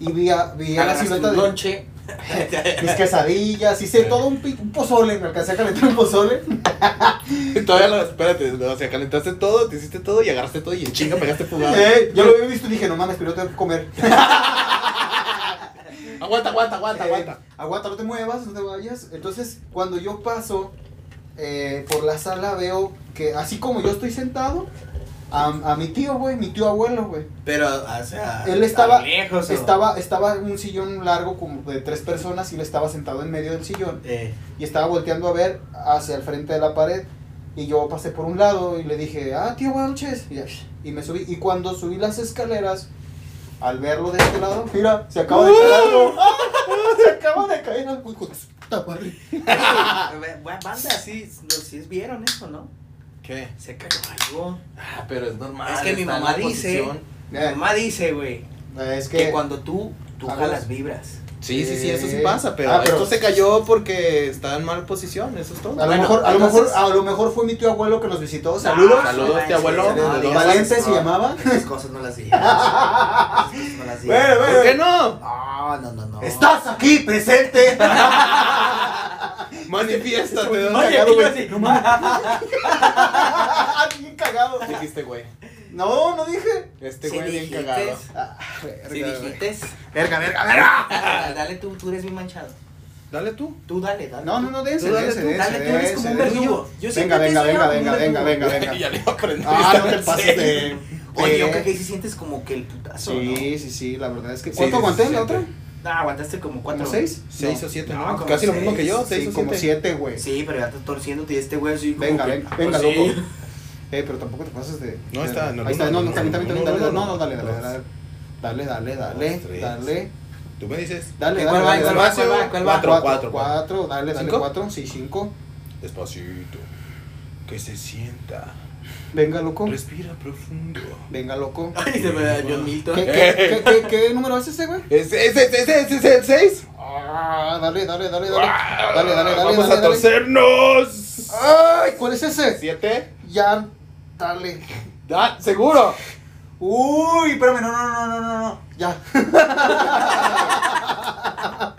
y vi a, vi a la silueta de lonche. mis quesadillas, hice todo un, un pozole, me alcancé a calentar un pozole, Todavía lo, espérate, o sea, calentaste todo, te hiciste todo y agarraste todo y en chinga pegaste fugado. Eh, yo lo había visto y dije, no mames, pero tengo que comer. Aguanta, aguanta, aguanta, Eh, aguanta. aguanta, no te muevas, no te vayas. Entonces, cuando yo paso eh, por la sala, veo que así como yo estoy sentado, a, a mi tío, güey, mi tío abuelo, güey. Pero, o sea. Él estaba, lejos. ¿o? estaba, estaba en un sillón largo como de tres personas y él estaba sentado en medio del sillón Eh, y estaba volteando a ver hacia el frente de la pared. Y yo pasé por un lado y le dije, ah, tío, buenas noches. Y, ya, y me subí. Y cuando subí las escaleras, al verlo de este lado, mira, se acaba de caer algo. se acaba de caer algo, hijo de su puta madre. Banda, sí, sí vieron eso, ¿no? ¿Qué? Se cayó algo. Ah, pero es normal. Es que mi mamá dice, mi mamá dice, güey, Es que que, cuando tú, tú jalas vibras. Sí, sí, sí, eso sí Eh, pasa, pero, ah, pero- esto se cayó porque está en mal posición, eso es todo. a lo Bueno, mejor, a lo entonces- mejor, a lo mejor fue mi tío abuelo que nos visitó. Saludos. saludos, no tío abuelo. No, no no, Valente eso, se no. llamaba. Esas cosas no las digas. No las digas. Bueno, bueno. ¿Por qué no? No, no, no, no. Estás aquí presente. Manifiéstate, ¿dónde Bien cagado. Dijiste, güey. No, no dije. Este güey bien cagado. Ah, Si verga, güey. dijiste. Verga, verga, verga. Dale tú, tú eres bien manchado. Dale tú. Tú dale, dale. No, no, no, dense, dale dense, tú, dense, dale tú, eres como un verdugo. Yo Venga, venga, te venga, venga, venga, venga, venga. ya le aprendí. Ah, no te pases de. Oye, yo creo que sí sientes como que el putazo. Sí, sí, sí, la verdad es que. ¿Cuánto aguanté en la otra? No, aguantaste como cuatro. ¿Como seis? Seis o siete, No, Casi lo mismo que yo, seis Sí, o como siete. siete, güey. Sí, pero ya estás torciéndote y este güey así como Venga, que- venga, venga, pues sí. loco. Eh, pero tampoco te pases de. No, de- está, no, Ahí está, no, no, no, no, también, también, no, también, no, dale, no, no, no, dale, dale, dale. Dale, dale, dale, dale. Tú me dices. Dale, ¿Cuál dale, va? dale, ¿Cuál va? ¿Cuál va? ¿Cuál va? Cuatro, Cuatro, cuatro, cuatro, dale, dale, cuatro, sí, cinco. Despacito. Que se sienta. Venga, loco. Respira profundo. Venga, loco. Ay, se me da John Milton. ¿Qué, qué, qué, qué, qué número es ese, güey? ¿Es, es, es, es, es, es el 6? Ah, dale, dale, dale, dale. Dale, dale, dale. Vamos dale, a dale. torcernos. Ay, ¿cuál es ese? ¿Siete? Ya, dale. Ah, ¿Seguro? Uy, espérame, no, no, no, no, no, no. Ya.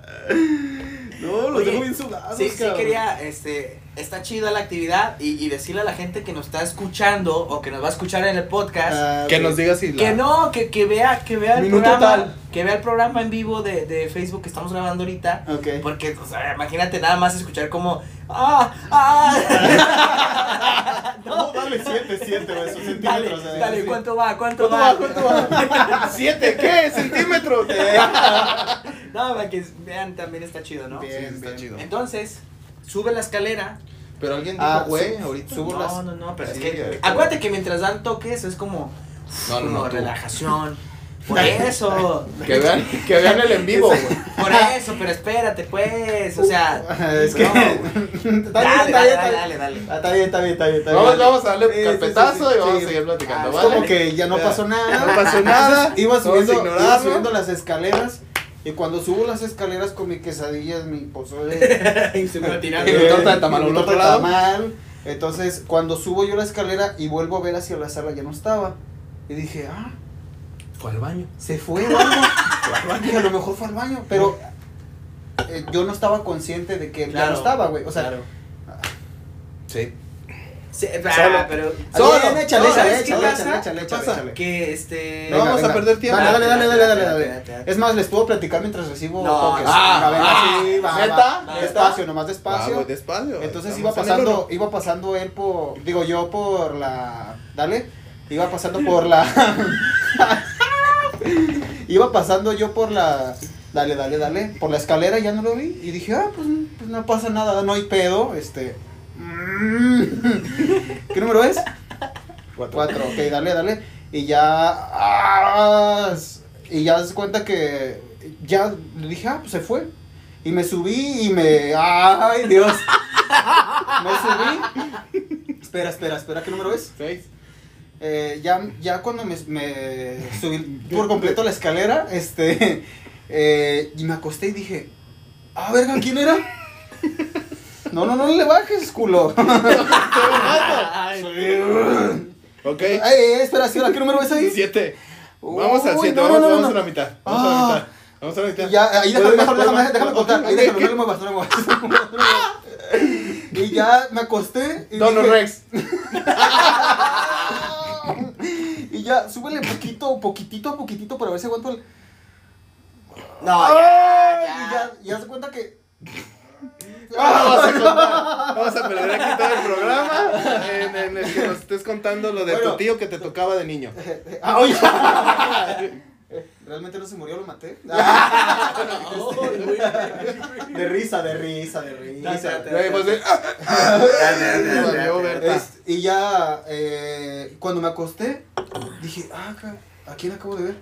no, los Oye, dejo bien sudados, Sí, sí cabrón. quería, este, está chida la actividad y, y decirle a la gente que nos está escuchando o que nos va a escuchar en el podcast. Ah, Que nos diga si la... Que no, que, que vea, que vea el Minuto programa, tal. que vea el programa en vivo de, de Facebook que estamos grabando ahorita. Ok. Porque, o sea, imagínate nada más escuchar como, ah, ah. No, dale, siete, siete, güey, son Dale, centímetros. eh, dale. ¿cuánto va? ¿Cuánto, ¿Cuánto va? ¿Cuánto va? ¿Siete qué? ¿Centímetros? No, para que vean también está chido, ¿no? Bien, Sí, está bien. chido. Entonces, sube la escalera. Pero alguien dijo, Ah, güey, ahorita. subo no, las- no, no, pero Sí, es que, acuérdate que mientras dan toques es como, No, no, no, relajación. Por eso, Que vean, que vean el en vivo, güey. por eso, pero espérate, pues, o sea, Es que. no. Está bien, dale, está dale, bien, dale, está dale. Ah, Está bien, está bien, está bien. Está Vamos, bien. vamos a darle Sí, sí, carpetazo sí, y vamos sí. a seguir platicando, Ah, Es ¿vale? como que ya no pasó nada. No pasó nada. Iba subiendo, iba subiendo las escaleras. Y cuando subo las escaleras con mi quesadilla, mi pozole. Y se me va tirando. Y mi torta de tamal, mi ¿un torta otro de tamal. Entonces, cuando subo yo la escalera y vuelvo a ver hacia la sala, ya no estaba. Y dije, ah, Fue al baño. se fue o algo. Dije, a lo mejor fue al baño. Pero eh, yo no estaba consciente de que él ya Claro, no estaba, güey. O sea, claro. Sí. Sí, ah, Solo. pero Solo. Bien, échale, no, échale, ¿sabes qué échale, échale, échale, ¿Qué échale, pasa? échale. que este No vamos a perder tiempo. Dale, dale, dale, dale, dale, dale. Es más, les puedo platicar mientras recibo No, toques. ah, A ver, ah, así, va, ¿neta? va. ¿Neta? Despacio, nomás Ah, despacio. güey, despacio. Entonces iba pasando, iba pasando él por, digo yo por la, dale, iba pasando por la, iba pasando yo por la, dale, dale, dale, por la escalera ya no lo vi y dije, ah, pues, pues no pasa nada, no hay pedo, este. ¿qué número es? Cuatro. Cuatro, ok, dale, dale. Y ya. ah, y ya se cuenta que. Ya le dije, ah, pues se fue. Y me subí y me. ¡Ay, Dios! Me subí. Espera, espera, espera, ¿qué número es? Seis. Eh, ya, ya cuando me, me subí por completo la escalera, este. eh, y me acosté y dije, ah, verga, ¿quién era? No, no, no le bajes, culo. Ok. Ay, espera, ¿sí, ahora ¿qué número es ahí? Siete. Vamos al siete. no, vamos, no, no, vamos no. a la mitad. Vamos a la Ah. mitad. Vamos a la mitad. Ya, ahí déjame, déjame, déjame, déjame contar, ahí ¿qué? no le muevas, no le muevas. Y ya me acosté y Dono dije- Rex. Y ya, súbele poquito, poquitito a poquitito para ver si aguanto el... No, Ay, ya, Y ya. ya, ya se cuenta que... Vamos a contar. Vamos a perder aquí todo el programa en, en el que nos estés contando lo de Bueno. tu tío que te tocaba de niño. Ah, oye. Realmente no se murió, lo maté. De risa, de risa, de risa. Y ya, eh, cuando me acosté, dije, ah, ¿a quién acabo de ver?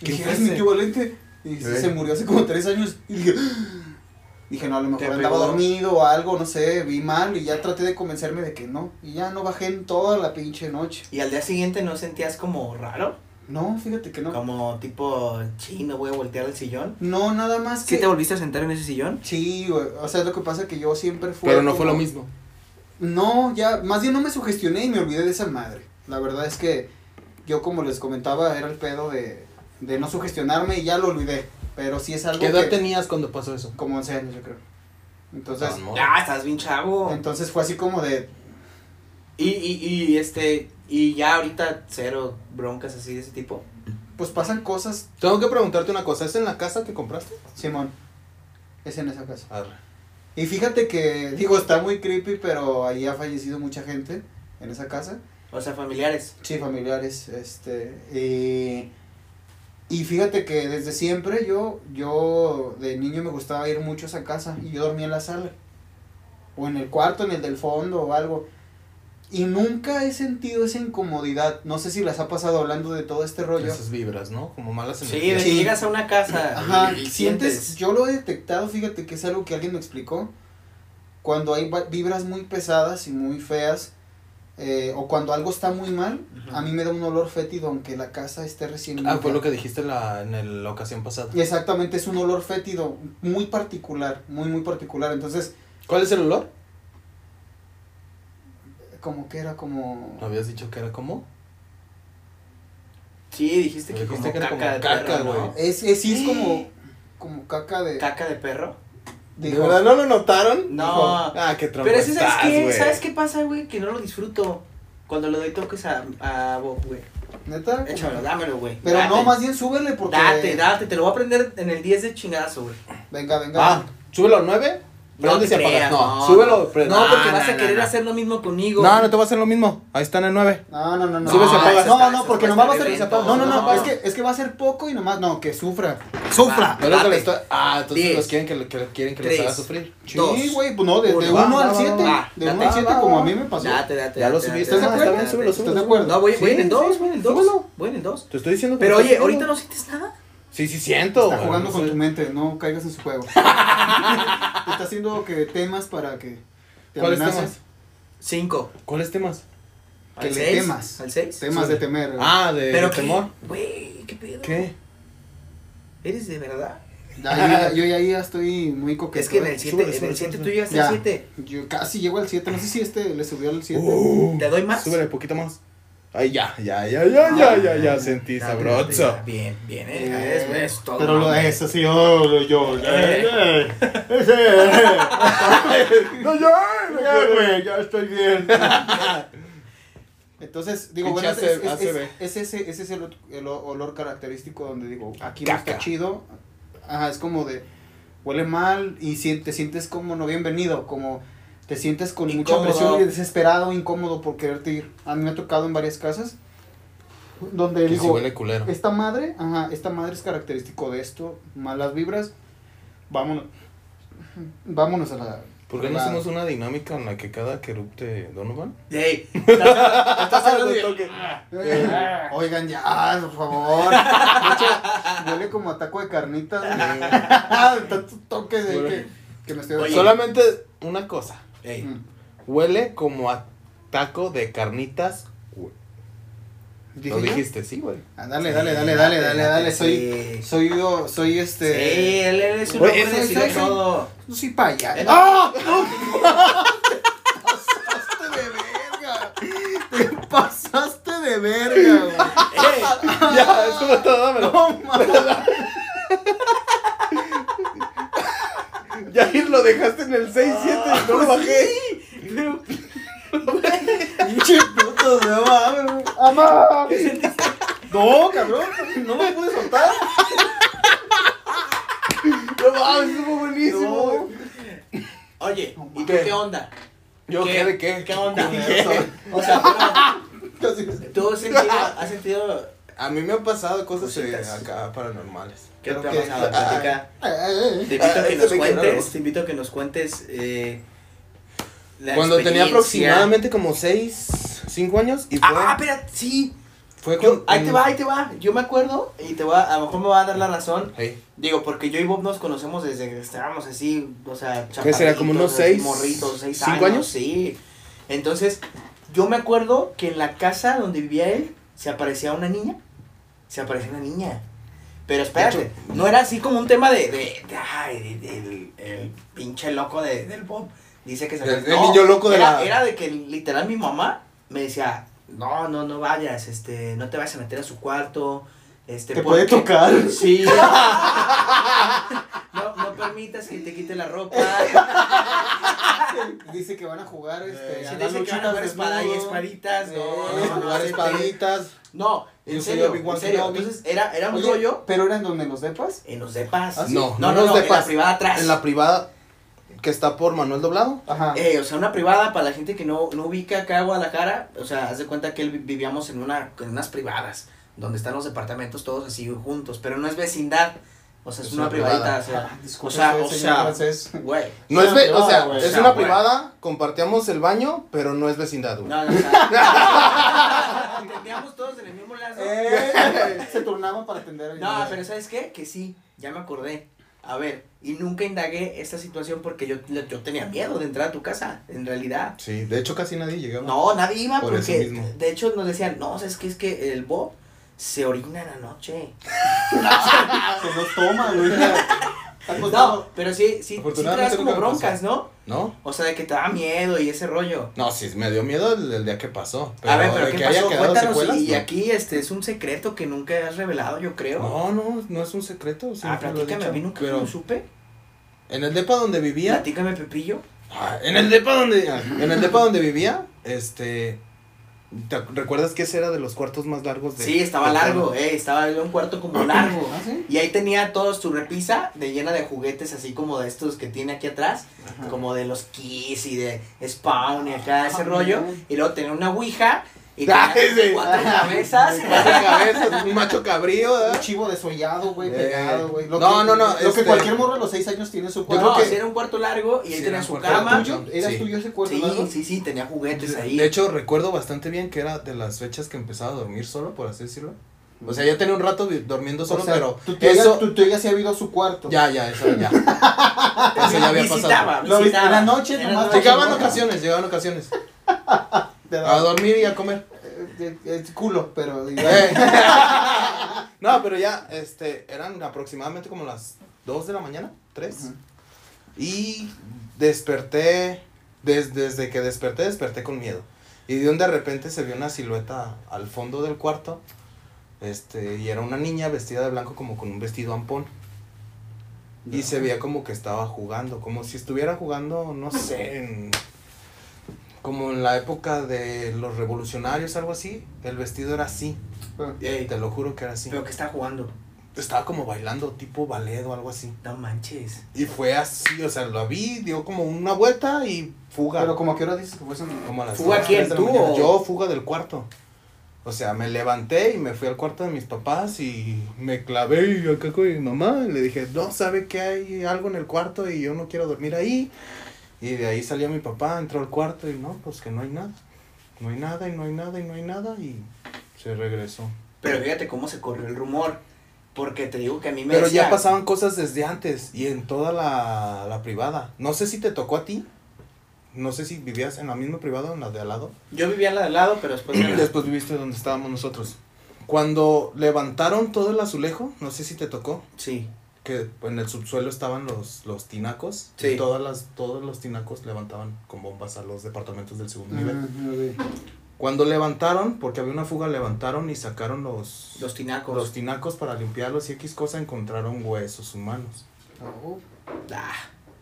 Y ¿Quién dije, "Ah, es mi ese?" tío Valente. Y se, se murió hace como tres años. Y dije, dije, no, a lo mejor andaba pegó. dormido o algo, no sé, vi mal. Y ya traté de convencerme de que no. Y ya no bajé en toda la pinche noche. Y al día siguiente no sentías como raro, No, fíjate que no. como tipo chino, voy a voltear el sillón. No, nada más ¿Sí que. te volviste a sentar en ese sillón? Sí, güey. O sea, es lo que pasa que yo siempre fui. Pero no fue lo mismo. No, ya, más bien no me sugestioné y me olvidé de esa madre. La verdad es que yo, como les comentaba, era el pedo de, de no sugestionarme y ya lo olvidé. Pero sí es algo ¿Qué edad que. tenías cuando pasó eso? Como 11 años, yo creo. Entonces, No, no. Ah, estás bien chavo. entonces fue así como de. Y, y, y este, y ya ahorita cero broncas así de ese tipo. Pues pasan cosas, Tengo que preguntarte una cosa. ¿Es en la casa que compraste? Simón. Es en esa casa. Arre. Y fíjate que, digo, está muy creepy, pero ahí ha fallecido mucha gente en esa casa. O sea, familiares. Sí, familiares, este, y, y fíjate que desde siempre yo, yo de niño me gustaba ir mucho a esa casa y yo dormía en la sala, o en el cuarto, en el del fondo o algo, Y nunca he sentido esa incomodidad. No sé si las ha pasado hablando de todo este rollo. Esas vibras, ¿no? Como malas Sí, energías. de que Sí. llegas a una casa Ajá, y, y sientes, sientes. yo lo he detectado, fíjate que es algo que alguien me explicó. Cuando hay vibras muy pesadas y muy feas, eh, o cuando algo está muy mal, a mí me da un olor fétido aunque la casa esté recién Ah, limpia. fue lo que dijiste en la, en el- la ocasión pasada. Y Exactamente, es un olor fétido muy particular, muy, muy particular. Entonces, ¿Cuál es el olor? como que era como... ¿No habías dicho que era como? Sí, dijiste que Dijiste como que era caca como de caca, perro, ¿no? güey. Es, es, sí, es como, como caca de... ¿Caca de perro? ¿De dijo- verdad no lo notaron? No. Dijo, ah, qué Pero ese, ¿sabes estás, qué? ¿Sabes qué pasa, güey? Que no lo disfruto. Cuando le doy toques a, a Bob, güey. ¿Neta? Échamelo, dámelo, güey. Pero Date. no, más bien súbele porque... Date, date, te lo voy a prender en el 10 de chingadazo, güey. Venga, venga. Ah, súbelo al 9. No te se apaga. creas, No, no. súbelo. prende. No, porque Ah, vas a no, querer no. hacer lo mismo conmigo. No, no te va a hacer lo mismo. Ahí están en 9. No, no, no, no. Sube, se no, apaga. no, no, porque nomás va a ser. No, no, no, No. es que, es que va a ser poco y nomás, no, que sufra. ¡Sufra! Pero es que Date. le estoy- Ah, entonces los quieren que, que quieren que les Tres. haga sufrir. Sí, güey, pues no, de, de Uno. 1 Va, al va, 7. va. De Date. 1 al 7, Va, como a mí me pasó. Date, date. Ya lo subiste. ¿Estás de acuerdo? ¿Estás de acuerdo? No, voy, en el 2, sí, voy en el 2. súbelo. Voy en el 2. Te estoy diciendo que Pero oye, ahorita no sientes nada. Sí, sí siento. Está jugando No con sé. tu mente, no caigas en su juego. Está haciendo que temas para que te ¿Cuáles amenaces. temas? 5. ¿Cuáles temas? ¿Al 6? temas. ¿Al 6? Temas de temer. Ah, de Pero de qué, temor. Güey, ¿qué pedo? ¿Qué? ¿Eres de verdad? Ya, yo, ya- ya estoy muy coqueto. Es que en ¿eh? el 7, Súbele, en súbele, el 7 tú Ya. al 7. Yo casi llego al 7. No sé si este le subió al 7. Uh, ¿Te doy más? Súbele poquito más. Ay, ya, ya, ya, ya, ya, ya, ya, sentí sabroso. Bien, bien, eh. Es, es todo. Pero lo hombre. de eso sí, yo, yo, Eh. No, ya, Ya, estoy bien. Entonces, digo, bueno, es, es, AC- es- es ese, ese es el, olor característico donde digo, aquí no está chido. Ajá, es como de, huele mal y si- te sientes como no bienvenido, como te sientes con Incómodo. mucha presión y desesperado, incómodo por quererte ir. A mí me ha tocado en varias casas donde Que digo, huele culero. esta madre, ajá, esta madre es característico de esto, malas vibras, vámonos, vámonos a la... ¿Por qué no la- hacemos una dinámica en la que cada que erupte Donovan? Ey, estás, estás hablando de- toque. Eh, Oigan, ya, por favor. De hecho, huele como a taco de carnitas. Tantos toques de que, que me estoy Oye. Solamente una cosa. Ey, Mm. Huele como a taco de carnitas. güey. ¿Dije Lo yo? dijiste, sí, güey. Ah, dale, dale, dale, dale, dale, dale. Soy, Sí. soy yo, soy este. Sí, él es un hombre decidió todo. No soy payaso. Eh, ¡Ah! Te pasaste de verga. Te pasaste de verga, güey. Ey, ya, eso fue todo, dámelo. No mames. Ya lo dejaste en el 6-7, no lo bajé. pero- Pinche puto, no mames. ¡Amá! No, cabrón. No me pude soltar. No mames, estuvo buenísimo. güey. Oye, ¿y tú ¿Qué? qué onda? ¿Yo qué? ¿De qué? ¿Qué onda? ¿Qué? O sea, pero, ¿tú has sentido, has sentido A mí me han pasado cosas eh, Cositas. acá paranormales. Qué te Pero ha que- pasado? ah, Platica. Eh, Te invito a Ah, que nos cuentes, te invito a que nos cuentes eh, la Cuando tenía aproximadamente como 6, 5 años y fue, Ah, espera, sí. fue Yo- ahí te va, ahí te va. Yo me acuerdo y te va, a lo mejor me va a dar la razón. Hey, Digo, porque yo y Bob nos conocemos desde que estábamos así, o sea, ¿Qué será, como unos chaparritos, así, seis, morritos, seis cinco años? Sí. Entonces, yo me acuerdo que en la casa donde vivía él se aparecía una niña. Se aparecía una niña. Pero espérate, De no era así como un tema de, de, de, ay, de- del el pinche loco de, del Bob. Dice que se El- el niño loco de era, la- Era de que literal mi mamá me decía, no, no, no vayas, este, no te vayas a meter a su cuarto. Este, Te puede tocar. Sí. permitas que te quite la ropa. Dice que van a jugar este, Eh, Si dice que van a jugar espada y espaditas, no, no, no, jugar no, espaditas. No, en serio, en serio. Entonces era, era un Oye, rollo pero eran donde los depas. en los depas. ¿Ah, sí? No, No, no, los no, en depas. la privada atrás. En la privada que está por Manuel Doblado. Ajá. Eh, o sea, una privada para la gente que no, no ubica acá a Guadalajara, o sea, haz de cuenta que él vi- vivíamos en una en unas privadas, donde están los departamentos todos así juntos, pero no es vecindad, O sea, es, Es una una privadita. privada. O sea, o sea, o sea, güey. No es, ve- privada, o sea, es una privada, compartíamos el baño, pero no es vecindad, güey. No, no, Entendíamos todos en el mismo lazo. Eh, se turnaban para atender. No, pero ¿sabes qué? Que sí, ya me acordé. A ver, y nunca indagué esta situación porque yo, yo tenía miedo de entrar a tu casa, en realidad. Sí, de hecho casi nadie llegaba. No, nadie iba Por porque, mismo. de hecho, nos decían, no, ¿sabes qué? Es que el Bob se orina en la noche. Se los toma, güey. No, pero sí, sí, sí traes como broncas, ¿no? ¿No? O sea, de que te da miedo y ese rollo. No, sí, me dio miedo el, el día que pasó. a ver, pero ¿qué que pasó? Cuéntanos. secuelas, y no. aquí este es un secreto que nunca has revelado, yo creo. No, no, no es un secreto. ah, platícame, a mí nunca pero lo supe. En el depa donde vivía. Platícame, Pepillo. Ah, En el depa donde. En el depa donde vivía, este. ¿Te recuerdas que ese era de los cuartos más largos de Sí, estaba largo, eh, estaba en un cuarto como largo. ¿Ah, sí? Y ahí tenía toda su repisa de llena de juguetes, así como de estos que tiene aquí atrás, Ajá. como de los Kiss y de Spawn y acá ese Ah, rollo. no. Y luego tenía una ouija y Ah, sí. cuatro cabezas. Cuatro cabezas, un macho cabrío, Un ¿verdad? chivo desollado, güey, Eh, pegado, güey. No, que- no, no, Lo que este- cualquier morro a los seis años tiene en su Yo cuarto. no, creo que- sí, era un cuarto largo y Sí, tenía su un cama. tuyo. ¿Eras Sí. tuyo ese cuarto Sí, largo? sí, sí, tenía juguetes ahí. De hecho, recuerdo bastante bien que era de las fechas que empezaba a dormir solo, por así decirlo. O sea, ya tenía un rato durmiendo solo, O sea, pero tu tía, eso... ya, tu tía ya se ha ido a su cuarto. Ya, ya, eso ya. eso ya había visitaba, pasado. Lo viste visitaba. en la noche, nomás. Llegaban ¿no? ocasiones, llegaban ocasiones. A dormir y a comer. eh, eh, es culo, pero. Eh. no, pero ya, este, eran aproximadamente como las 2 de la mañana, 3. Ujú. Y desperté, des- desde que desperté, desperté con miedo. Y de un de repente se vio una silueta al fondo del cuarto. Este, y era una niña vestida de blanco como con un vestido ampón. Y se veía como que estaba jugando, como si estuviera jugando, no sé, en- como en la época de los revolucionarios, algo así. El vestido era así, Ey, te lo juro que era así. pero que está jugando. Estaba como bailando tipo ballet o algo así. No manches. Y fue así, o sea, lo vi, dio como una vuelta y fuga. Pero como que ahora dices que fue eso. como a las ¿Fuga quién, tú o- Yo, fuga del cuarto. O sea, me levanté y me fui al cuarto de mis papás y me clavé y acá con mi mamá y le dije, no, ¿sabe que hay algo en el cuarto y yo no quiero dormir ahí? Y de ahí salió mi papá, entró al cuarto y no, pues que no hay nada. No hay nada y no hay nada y no hay nada y se regresó. Pero fíjate cómo se corrió el rumor. Porque te digo que a mí me Pero ya pasaban cosas desde antes y en toda la, la privada. No sé si te tocó a ti. No sé si vivías en la misma privada o en la de al lado. Yo vivía en la de al lado, pero después... me- Después viviste donde estábamos nosotros. Cuando levantaron todo el azulejo, no sé si te tocó, Sí. Que en el subsuelo estaban los, los tinacos. Sí. Y todas las, todos los tinacos levantaban con bombas a los departamentos del segundo nivel. Ujú, Cuando levantaron, porque había una fuga, levantaron y sacaron los, Los tinacos. los tinacos para limpiarlos y X cosa, encontraron huesos humanos. Oh. Ah,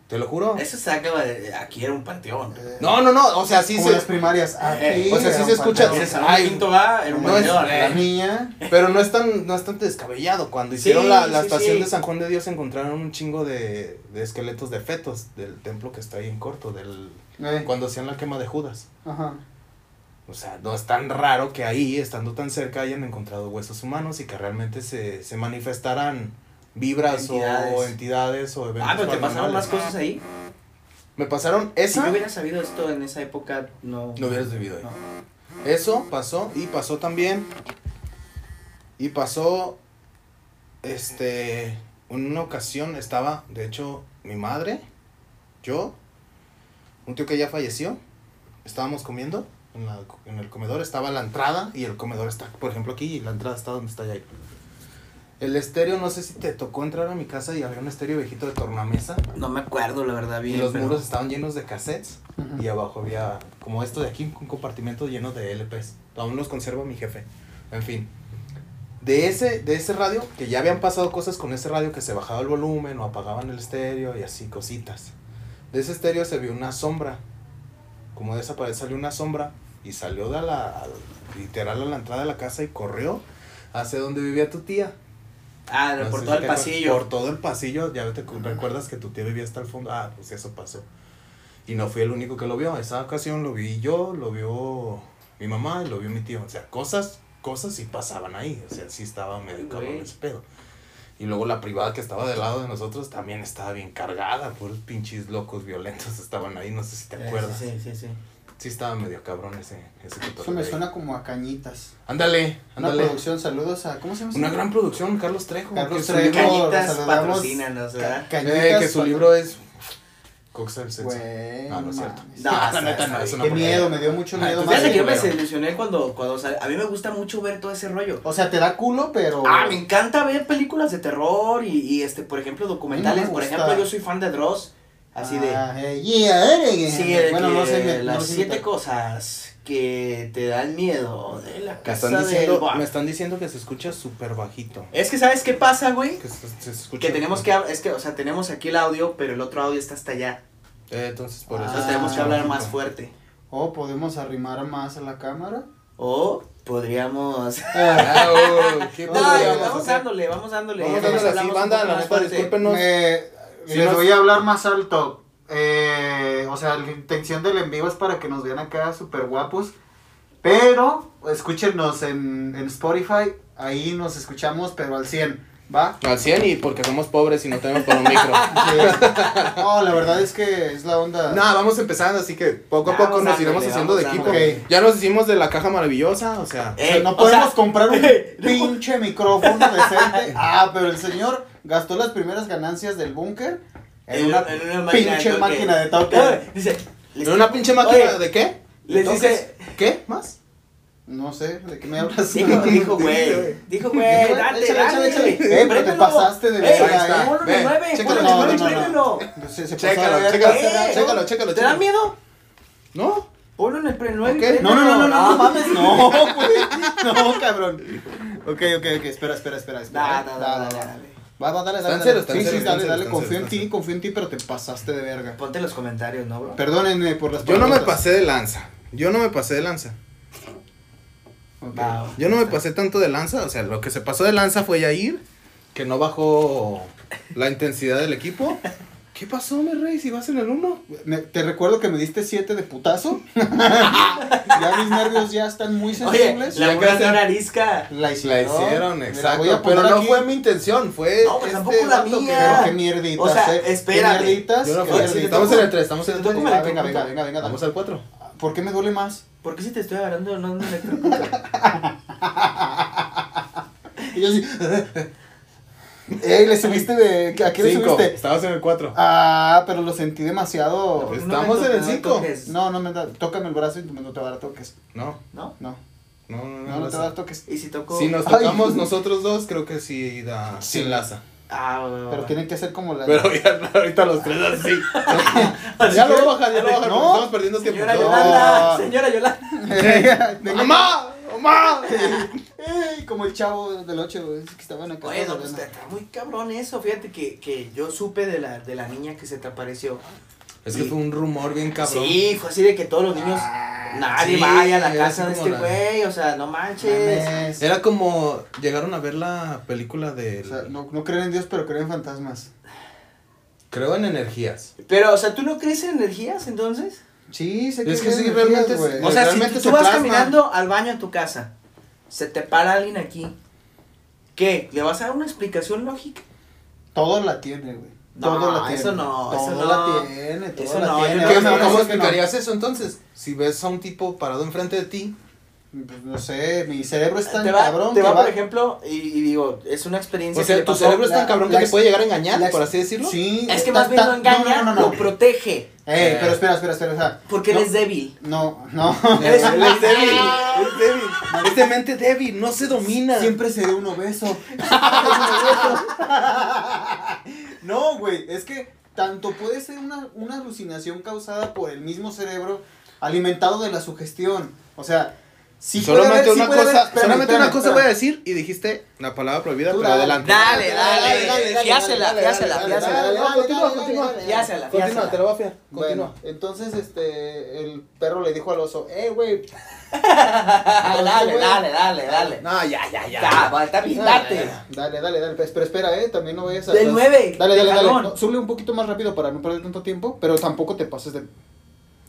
Te lo juro. eso saca de... Aquí era un panteón. No, no, no, o sea, sí Como se... las primarias. Aquí Eh, o sea, sí se escucha- Ay, quinto A era un no es- panteón. La eh. niña. Pero no es tan, no es tan descabellado. Cuando Sí, hicieron la, la sí, estación sí. de San Juan de Dios encontraron un chingo de, de esqueletos de fetos del templo que está ahí en corto, del Eh, cuando hacían la quema de Judas. Ajá. O sea, no es tan raro que ahí, estando tan cerca, hayan encontrado huesos humanos y que realmente se, se manifestaran vibras o Entidades. o eventos Ah, pero te pasaron más paranormales. cosas ahí. Me pasaron Si esa. yo hubiera sabido esto en esa época, no... No hubieras vivido ahí. No. Eso pasó y pasó también. Y pasó, este, en una ocasión estaba, de hecho, mi madre, yo, un tío que ya falleció, estábamos comiendo en, la- en el comedor, estaba la entrada y el comedor está, por ejemplo, aquí y la entrada está donde está Jair. El estéreo, no sé si te tocó entrar a mi casa y había un estéreo viejito de tornamesa No me acuerdo, la verdad, y bien. los pero- muros estaban llenos de cassettes. Y abajo había, como esto de aquí, un compartimento lleno de LPs. Aún los conserva mi jefe. En fin. De ese, de ese radio, que ya habían pasado cosas con ese radio, que se bajaba el volumen o apagaban el estéreo y así, cositas. De ese estéreo se vio una sombra. Como de esa pared salió una sombra y salió de la, al- literal a la entrada de la casa y corrió hacia donde vivía tu tía. Ah, No por todo el pasillo. Por todo el pasillo, ya te cu- recuerdas que tu tía vivía hasta el fondo. Ah, pues eso pasó. Y no fui el único que lo vio. Esa ocasión lo vi yo, lo vio mi mamá y lo vio mi tío. O sea, cosas, cosas sí pasaban ahí. O sea, sí estaba medio cabrón ese pedo. Y luego la privada que estaba del lado de nosotros también estaba bien cargada. Puros pinches locos violentos estaban ahí, no sé si te acuerdas. Sí, sí, sí. Sí estaba medio cabrón ese, ese Eso me suena como a cañitas. Ándale, Una ándale. producción, saludos a. ¿Cómo se llama? Una gran producción, Carlos Trejo. Carlos Trejo. Cañitas saludamos. patrocínanos, ¿verdad? Ca- Eh, Cañitas. que su libro es. Güey, No, no es cierto. No, está- neta no, una Qué miedo, me dio mucho miedo. Fíjate que yo me desilusioné cuando, cuando sale. A mí me gusta mucho ver todo ese rollo. O sea, te da culo, pero. Ah, me encanta ver películas de terror y, y este, por ejemplo, documentales. me por ejemplo, yo soy fan de Dross. Así de. Ah, eh, yeah, eh, Sí, de bueno, que no sé. me- las siete cosas que te dan miedo de la Me casa están, diciendo, me están diciendo que se escucha súper bajito. Es que, ¿sabes qué pasa, güey? Que se, se escucha. Que tenemos que, es que, o sea, tenemos aquí el audio, pero el otro audio está hasta allá. Eh, entonces por Ah. eso. Entonces tenemos que hablar más fuerte. O podemos arrimar más a la cámara. O podríamos... Ah, oh, ¿qué No, podríamos vamos hacer? dándole, vamos dándole. Vamos dándole así, banda, la neta, discúlpenos. Me- Si les nos- voy a hablar más alto. Eh, o sea, la intención del en vivo es para que nos vean acá súper guapos. Pero escúchenos en, en Spotify. Ahí nos escuchamos, pero al 100. ¿Va? Al 100 y porque somos pobres y no tenemos para un micro. Sí. No, la verdad es que es la onda. No, vamos empezando, así que poco a Vamos poco nos dándole, iremos haciendo de equipo. Ya nos hicimos de la caja maravillosa, o sea. O sea, Eh, no o podemos sea, comprar un pinche micrófono decente. Ah, pero el señor gastó las primeras ganancias del búnker en, una, pinche máquina de toque. Dice... les- ¿En una pinche máquina de qué? les ¿De dice- toques? ¿Qué? ¿Más? No sé, ¿de qué me hablas? Dijo, dijo, güey. Dijo, güey, Dijo, date, échale, dale. échale, échale. Eh, pero te pasaste de Eh, verga, está. Ponlo en Ve, el 9, chécalo, ponlo en 9 y Chécalo, chécalo, Eh, chécalo, chécalo, ¿Te da miedo? ¿No? Ponlo en el pre 9 Ok. No, no, no, no, no, no mames, no, güey. No, cabrón. Ok, ok, ok, espera, espera, espera. espera. Da, da, da, Va, da, va, va. dale. Va, va, dale, dale. dale. Sí, sí, dale, dale, confío en ti, confío en ti, pero te pasaste de verga. Ponte en los comentarios, ¿no, bro? Perdónenme por las Yo no me pasé de lanza. Yo no me pasé de lanza. Va. Yo no me pasé tanto de lanza. O sea, lo que se pasó de lanza fue Yair, que no bajó la intensidad del equipo. ¿Qué pasó, mi rey? Si vas en el 1. Me- te recuerdo que me diste 7 de putazo. ya mis nervios ya están muy Oye, sensibles. la pura casi- no era arisca. La La hicieron, la exacto. voy a pero no aquí. fue mi intención, fue. No, pues este tampoco la que- mía. Pero qué mierditas, O sea, eh. Espérate. mierditas, Yo no qué fue- mierditas. Estamos en el 3, estamos en el Si te 3. toco Ah, venga, venga, venga, venga. Vamos al 4. ¿Por qué me duele más? ¿Por qué si te estoy agarrando no un electro? Y yo así. Ey, le subiste de. ¿A qué le 5. subiste? Estabas en el 4. Ah, pero lo sentí demasiado. Pues, No Estamos me en el toques, no me cinco. toques. No, no me da. Tócame el brazo y no te va a dar toques. No, ¿No? No, no, no. no, no, no te va a dar toques. Y si toco... Si nos Ay. tocamos nosotros dos, creo que sí da. Sí. Sí, enlaza. Ah, va. Pero tiene que ser como la. Pero ya, ahorita los tres así. ya lo bajar, ya lo bajar. No. porque Estamos perdiendo tiempo. Señora No. Yolanda, señora Yolanda. ¡Mamá! ¡Mamá! Como el chavo del 8, güey, que estaban acá. Oye, no, pues está, está muy cabrón eso. Fíjate que, que yo supe de la, de la niña que se te apareció. Es que fue un rumor bien cabrón. Sí, fue así de que todos los niños. Ah, nadie sí, vaya a la casa de este la- güey. O sea, no manches. Mames. Era como. Llegaron a ver la película de. O sea, no, no creen en Dios, pero creen en fantasmas. Creo en energías. Pero, o sea, ¿tú no crees en energías entonces? Sí, sé Es que sí, en realmente es-. O sea, si tú se vas plasma. caminando al baño en tu casa, se te para alguien aquí, ¿qué? ¿Le vas a dar una explicación lógica? Todo la tiene, güey. No, todo la tiene. eso no, Todo eso la no. tiene, todo Eso la no, tiene. yo ¿Qué- no Ahora me ¿Cómo explicarías eso entonces? Si ves a un tipo parado enfrente de ti. Pues, no sé, mi cerebro es tan te va, cabrón te que va, va- por ejemplo, y, y digo, es una experiencia O sea, que tu pasó- cerebro es tan la- cabrón la que te puede llegar a engañar, la por así decirlo. Sí. Es que ta- más bien ta- no engaña, No, no, no, no. lo protege. Ey, Eh. pero espera, espera, espera, o sea. Porque no, él es débil. No, no. Él es débil, es débil. Es de mente débil, no se domina. Siempre seré un obeso. no, güey, es que tanto puede ser una, una alucinación causada por el mismo cerebro alimentado de la sugestión. O sea, sí solamente haber- una cosa, haber- espérame, solamente una cosa espérame. voy a decir y dijiste la palabra prohibida, Tú pero dale. adelante. Dale, dale, Dale, fiásela, fiásela, fiásela. continúa, continúa. Fiásela, Continúa, te lo voy a fiar. Continúa. Bueno, entonces este el perro le dijo al oso, eh, güey, dale, dale, dale, dale. No, ya, ya, ya. Ya, bien, date. Dale, dale, dale, pero espera, eh, también no vayas a... Del nueve, Dale, de dale, dale. sube un poquito más rápido para no perder tanto tiempo, pero tampoco te pases de...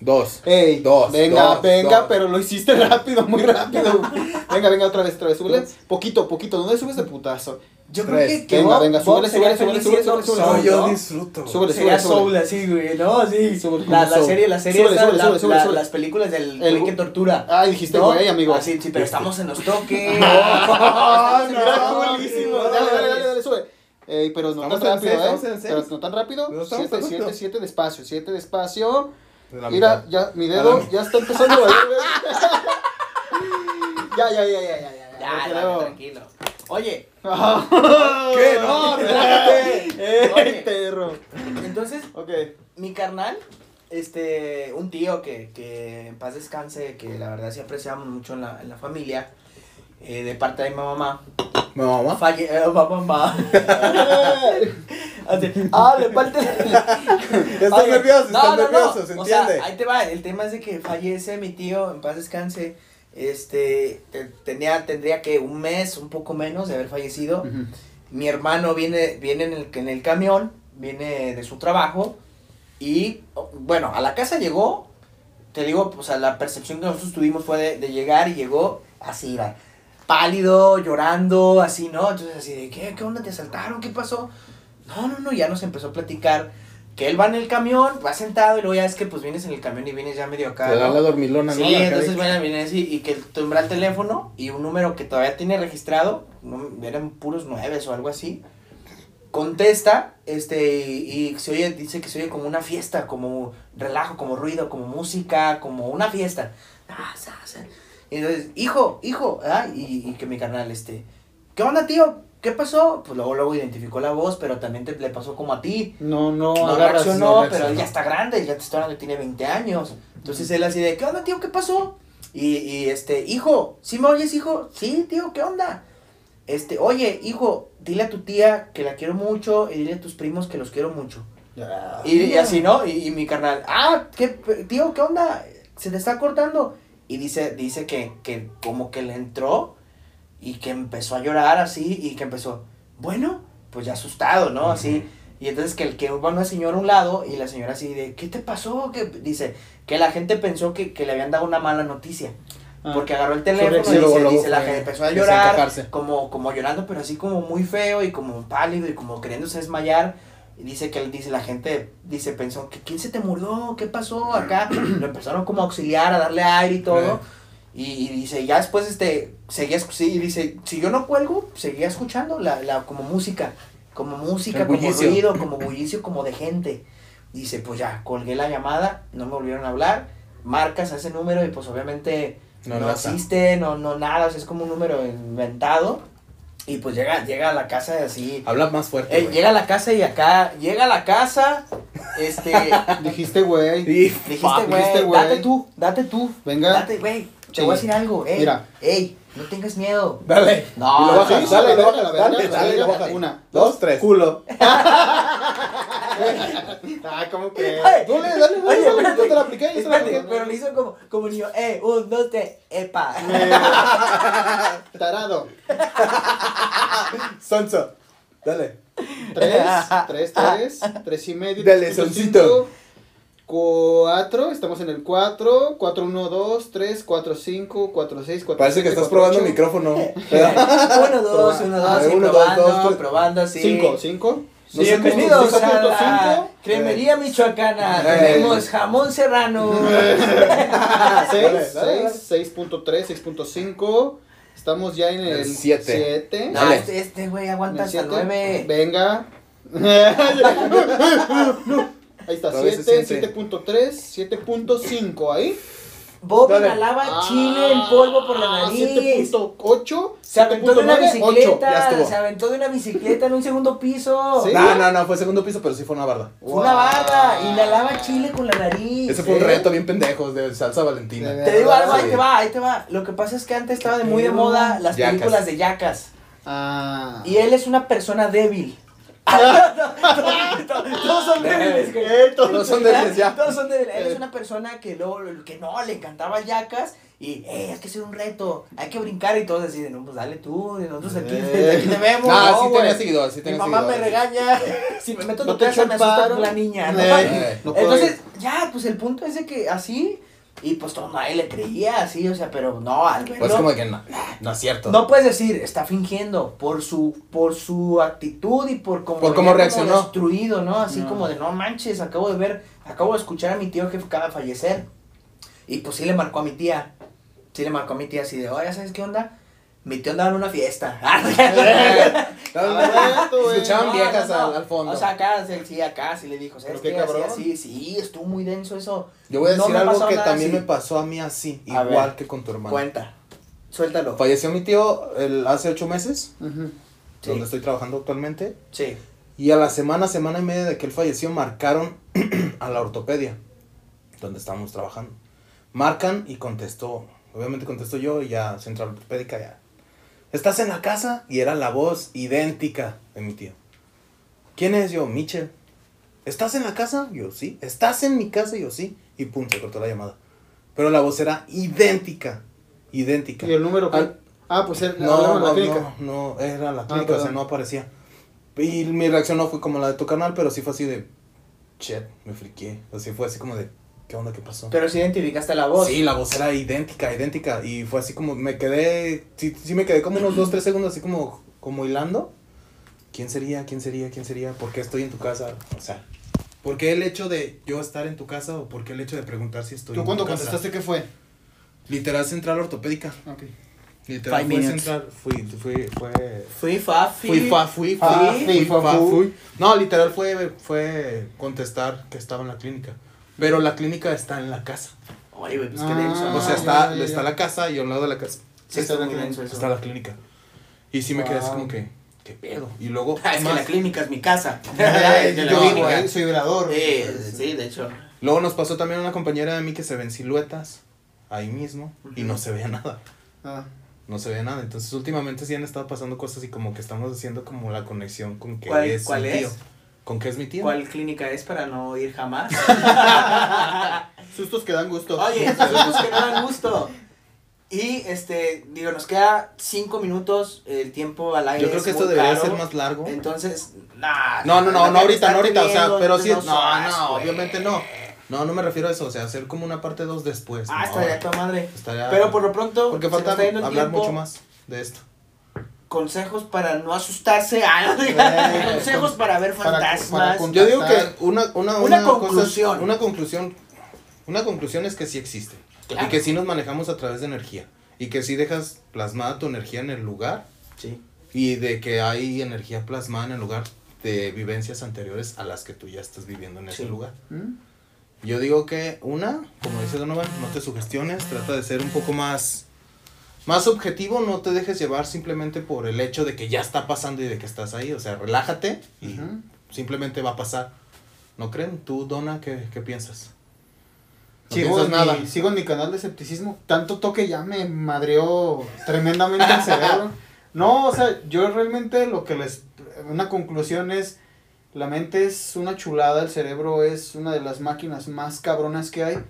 Dos. Ey, Dos, venga, dos, venga, dos. pero lo hiciste rápido, muy rápido. venga, venga, otra vez, otra vez, súbele. Poquito, poquito, le subes de putazo. Yo creo Tres. que, que Venga, venga, súbele, súbele, súbele, súbele, súbele, yo disfruto. Súbele, Sería súbele, Soul súbele. así, güey, ¿no? Sí. Súbele, La, la serie, la serie Súbele, esa, súbele, la- súbele, súbele, la- súbele. las películas del El- güey que tortura. Ay, dijiste ¿no? güey, amigo. Ah, sí, sí, pero estamos en los toques. Ah, no, no. Dale, dale, dale, dale, sube. Ey, pero no tan rápido, ¿eh? Pero no tan rápido. No estamos Siete, tan siete, rápido. siete despacio, siete despacio. De la Mira, mitad. ya, mi dedo ya está empezando a valer. Ya, ya, ya, ya, ya, ya. Ya, ya, tranquilo. Oye, ¿Qué? No, Eh, Oye. perro. entonces, Ok. mi carnal, este, un tío que, que en paz descanse, que la verdad sí apreciamos mucho en la, en la familia, eh, de parte de mi mamá, ¿Mi mamá? falle, eh, mamá, mamá. Así, ah, de parte Estás Oye, nervioso, no, estás no, no. nervioso, se O sea, entiende. ahí te va, el tema es de que fallece mi tío, en paz descanse, este, te- tenía, tendría que un mes, un poco menos de haber fallecido. Mi hermano viene, viene en el, en el camión, viene de su trabajo y, oh, bueno, a la casa llegó, te digo, o sea, la percepción que nosotros tuvimos fue de, de llegar y llegó así, va, pálido, llorando, así, ¿no? Entonces así de, ¿qué, qué onda? ¿Te asaltaron? ¿Qué pasó? No, no, no, ya nos empezó a platicar que él va en el camión, va sentado y luego ya es que pues vienes en el camión y vienes ya medio acá, Te da ¿no? la dormilona, Sí, ¿no? La entonces bueno, viene así y que tumbra el teléfono y un número que todavía tiene registrado, no, eran puros nueves o algo así. Contesta, este, y, y se oye, dice que se oye como una fiesta, como relajo, como ruido, como música, como una fiesta. Ah. Y entonces, hijo, hijo, ah, y, y que mi canal, este, ¿qué onda, tío? ¿Qué pasó? Pues luego, luego identificó la voz, pero también te, le pasó como a ti. No, no, No agarras, reaccionó, no pero él ya está grande, ya te estoy hablando tiene 20 años. Entonces él así de, ¿qué onda, tío? ¿Qué pasó? Y, y este, hijo, ¿sí me oyes, hijo? Sí, tío, ¿qué onda? Este, oye, hijo, dile a tu tía que la quiero mucho y dile a tus primos que los quiero mucho. Y, y así, ¿no? Y, y mi carnal, ah, ¿qué, tío, ¿qué onda? Se te está cortando. Y dice, dice que, que como que le entró y que empezó a llorar así y que empezó, bueno, pues ya asustado, ¿no? Así. Y entonces que el que va una señora a un lado y la señora así de, ¿qué te pasó? Que dice que la gente pensó que, que le habían dado una mala noticia. Ah. Porque agarró el teléfono y dice, dice, la gente empezó a llorar, como, como llorando, pero así como muy feo y como pálido y como queriéndose desmayar. Y dice que dice, la gente dice, pensó que quién se te murió, qué pasó acá. Lo empezaron como a auxiliar, a darle aire y todo. Y, y dice, ya después este, seguía, sí, y dice, si yo no cuelgo, seguía escuchando la, la, como música, como música, como ruido, como bullicio, como de gente. Dice, pues ya, colgué la llamada, no me volvieron a hablar, marcas a ese número y pues obviamente No no, existe, no, no nada, o sea, es como un número inventado. Y pues llega, llega a la casa así. Habla más fuerte. eh, llega a la casa y acá, llega a la casa, este, Dijiste, güey. Dijiste, güey, dijiste, güey. date tú, date tú. Venga. Date, güey, te Sí. voy a decir algo, ey, Mira. ey, no tengas miedo. Dale. No, Y lo bajas, dale, dale, dale. Una, dos, tres. Culo. ah, ¿cómo que? Dale, dale, dale. Dale, te la apliqué, yo te la apliqué. Pero lo hizo como, como niño, eh, un, dos, tres, epa. Eh, tarado. Sonso. Dale. Tres, tres, tres, tres y medio. Dale, soncito. 4, estamos en el 4, 4, 1, 2, 3, 4, 5, 4, 6, 4, Parece que estás probando micrófono. 1, 2, 1, 2, probando, sí. 5, 5. Nos Bienvenidos a la Cremería Michoacana. Eh. Tenemos jamón serrano. 6.3, 6.5. Estamos ya en el 7. No, ah, este, este güey este, aguanta hasta 9. Venga. Ahí está, 7, 7.3, 7.5 ahí. Bob Dale. inhalaba Ah, chile en polvo por la nariz. 7.8. Se aventó de una 7.9, ocho. bicicleta. Se aventó de una bicicleta en un segundo piso. Sí. No, no, no, fue segundo piso, pero sí fue una barda. Fue una barda. Inhalaba chile con la nariz. Ese fue un reto bien pendejo de salsa valentina. De Te digo algo, ahí te va, ahí te va. Lo que pasa es que antes estaba de muy de moda las Yacas. películas de yacas. Ah. Y él es una persona débil. Todos son débiles, güey. Eh, todo- Todos son débiles ya. Todos son débiles. Él es una persona que luego, que no, le encantaba yacas. Y, eh, hay que hacer un reto, hay que brincar y todos así, de, no, pues dale tú, y nosotros aquí, Eh. aquí te vemos. No, no, sí tenía seguidores, sí Mi tenía mamá me regaña. Si me meto en No tu casa, me asusta la niña. ¿no? Eh, no puedo Entonces, ya, pues el punto es de que así, Y pues todo nadie le creía, así, o sea, pero no, al verlo. Pues como que no, no es cierto. No puedes decir, está fingiendo por su por su actitud y por cómo, Por cómo reaccionó. destruido, ¿no? Así No. como de, no manches, acabo de ver, acabo de escuchar a mi tío que acaba de fallecer. Y pues sí le marcó a mi tía. Sí le marcó a mi tía así de, oye, ¿sabes qué onda? Mi tío andaba en una fiesta. Escuchaban No, viejas no, no. Al, al fondo. O sea, acá, sí, sí, acá sí le dijo, ¿sabes qué cabrón. así, sí, estuvo muy denso eso. Yo voy a decir algo que también así. me pasó a mí así, A igual ver, que con tu hermano. Cuenta, suéltalo. Falleció mi tío el, hace ocho meses. Sí. donde estoy trabajando actualmente. Sí. Y a la semana, semana y media de que él falleció, marcaron a la ortopedia, donde estábamos trabajando. Marcan y contestó. Obviamente contestó yo y ya central ortopédica ya. ¿Estás en la casa? Y era la voz idéntica de mi tío. ¿Quién es yo? Michel. ¿Estás en la casa? Yo sí. ¿Estás en mi casa? Yo sí. Y pum, se cortó la llamada. Pero la voz era idéntica. Idéntica. ¿Y el número? Al- Ah, pues él No, en la no, clínica. no, no, era la Ah, clínica, o sea, no aparecía. Y mi reacción no fue como la de tu canal, pero sí fue así de, shit, me friqué. O sea, fue así como de, ¿qué onda, qué pasó? Pero sí identificaste la voz. Sí, la voz era idéntica, idéntica. Y fue así como, me quedé, sí, sí me quedé como unos dos, tres segundos así como, como hilando. ¿Quién sería? ¿Quién sería? ¿Quién sería? ¿Por qué estoy en tu casa? O sea, ¿por qué el hecho de yo estar en tu casa o por qué el hecho de preguntar si estoy ¿Tú en cuando tu casa? contestaste qué fue? Literal central ortopédica. Ok. Literal Five fue minutes. central, fui, fui, fue... Fui Fafi. Fui, fa, fui, fui, Ah, fui, fui, fa, fa, fu. fui. No, literal fue, fue contestar que estaba en la clínica. Pero la clínica está en la casa. Oye, güey, pues qué Ah, denso. o sea, está, ya, ya. está la casa y al lado de la casa Sí, está la clínica. Y sí me quedé así como que, ¿qué pedo? Y luego, Ah, es que la clínica es mi casa. Yo vivo soy velador. Sí, sí, de hecho. luego nos pasó también una compañera de mí que se ven siluetas ahí mismo y no se veía nada. Ah. No se veía nada. Entonces, últimamente sí han estado pasando cosas y como que estamos haciendo como la conexión con que ¿Cuál- es cuál es? tío. ¿Con qué es mi tío? ¿Cuál clínica es para no ir jamás? Sustos que dan gusto. Oye, sabemos que no dan gusto. Y este, digo, nos queda cinco minutos el tiempo al aire. Yo creo es que esto debería caro. ser más largo. Entonces, nah, No, no, no, no la ahorita, no ahorita, o sea, pero sí, dos no, no, güey. obviamente no. No, no me refiero a eso, o sea, hacer como una parte 2 después. Ah, no, estaría toda madre. estaría- Pero por lo pronto, Porque falta hablar tiempo. mucho más de esto. Consejos para no asustarse. Ah, no, Eh, consejos para ver fantasmas. para Yo digo que una, una, Una conclusión. una conclusión. Una conclusión es que sí existe. Claro. Y que sí nos manejamos a través de energía. Y que sí dejas plasmada tu energía en el lugar. Sí. Y de que hay energía plasmada en el lugar de vivencias anteriores a las que tú ya estás viviendo en ese lugar. ¿Mm? Yo digo que una, como dice Donovan, no te sugestiones, trata de ser un poco más más objetivo, no te dejes llevar simplemente por el hecho de que ya está pasando y de que estás ahí, o sea, relájate y simplemente va a pasar. ¿No creen? Tú, Dona, ¿qué, qué piensas? No Sigo en, nada. Mi, sigo en mi canal de escepticismo. Tanto toque ya me madreó tremendamente el cerebro. No, o sea, yo realmente lo que les... Una conclusión es, la mente es una chulada, el cerebro es una de las máquinas más cabronas que hay.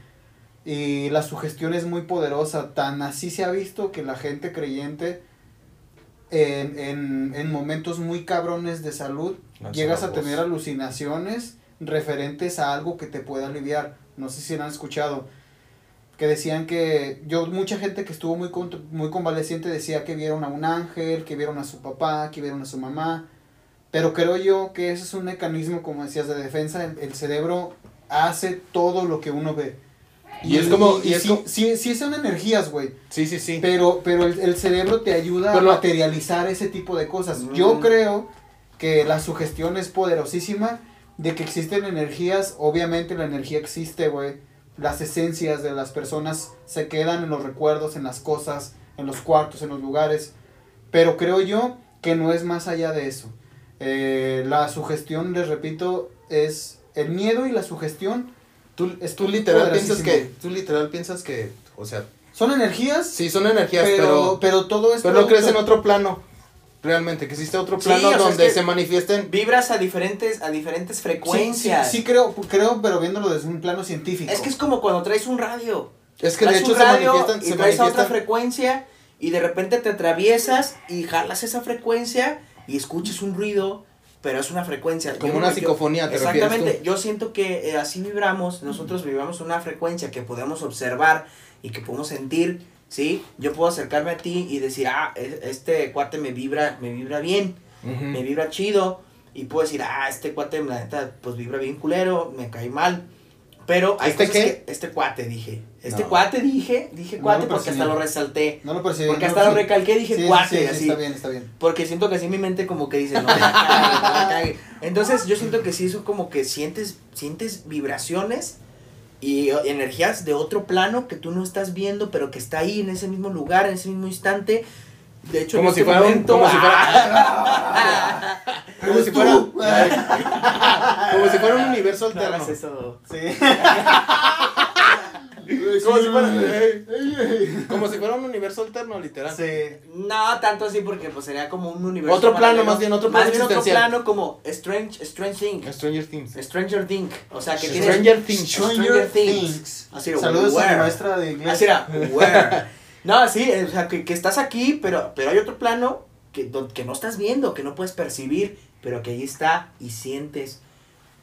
Y la sugestión es muy poderosa. Tan así se ha visto que la gente creyente en, en, en momentos muy cabrones de salud llegas a voz. tener alucinaciones referentes a algo que te pueda aliviar. No sé si lo han escuchado. Que decían que yo, mucha gente que estuvo muy, con- muy convaleciente decía que vieron a un ángel, que vieron a su papá, que vieron a su mamá. Pero creo yo que ese es un mecanismo, como decías, de defensa. El, el cerebro hace todo lo que uno ve. Y es como- y es sí, como- sí, sí son energías, güey. Sí, sí, sí. Pero, pero el, el cerebro te ayuda Pero- a materializar ese tipo de cosas. Mm. Yo creo que la sugestión es poderosísima de que existen energías. Obviamente la energía existe, güey. Las esencias de las personas se quedan en los recuerdos, en las cosas, en los cuartos, en los lugares. Pero creo yo que no es más allá de eso. Eh, la sugestión, les repito, es el miedo y la sugestión. Tú, es tú literal piensas que, tú literal piensas que, o sea, Son energías, sí son energías, pero, pero, pero todo es... pero no crees en otro plano. Realmente, que existe otro Sí, plano o sea, donde es que- se manifiesten. Vibras a diferentes, a diferentes frecuencias. Sí, sí creo, creo, pero viéndolo desde un plano científico. Es que es como cuando traes un radio. Es que de hecho un se radio manifiestan, y se traes a otra frecuencia y de repente te atraviesas y jalas esa frecuencia y escuchas un ruido pero es una frecuencia. Como Yo- una psicofonía, ¿te Exactamente, yo siento que eh, así vibramos, nosotros vibramos una frecuencia que podemos observar y que podemos sentir, ¿sí? Yo puedo acercarme a ti y decir, ah, e- este cuate me vibra, me vibra bien, me vibra chido, y puedo decir, ah, este cuate, la neta, pues vibra bien culero, me cae mal. Pero hay ¿Este cosas qué? que- este cuate, dije. Este No. cuate, dije, dije cuate porque hasta lo resalté. No lo percibí. Porque no hasta lo recalqué, dije Sí, cuate, sí, así. Está bien, está bien. Porque siento que así mi mente como que dice, no la cague, no la cague. Entonces yo siento que sí, eso como que sientes, sientes vibraciones y energías de otro plano que tú no estás viendo, pero que está ahí en ese mismo lugar, en ese mismo instante. De hecho, Como en si este fuera un- como si ah, Como si fuera. Como si fuera un universo no alterno. eso. Sí. Como si fuera. Como si fuera un universo alterno, literal. Sí. No, tanto así porque pues sería como un universo Otro plano, paralelo. más bien, otro Más plano bien otro plano como Strange, Strange Thing. Stranger Things. Stranger Thing. O sea, que tiene Stranger Things. Stranger Things. Así, Saludos a mi maestra de inglés. Así era, where? No, sí, o sea, que, que estás aquí, pero, pero hay otro plano que, que no estás viendo, que no puedes percibir, pero que ahí está y sientes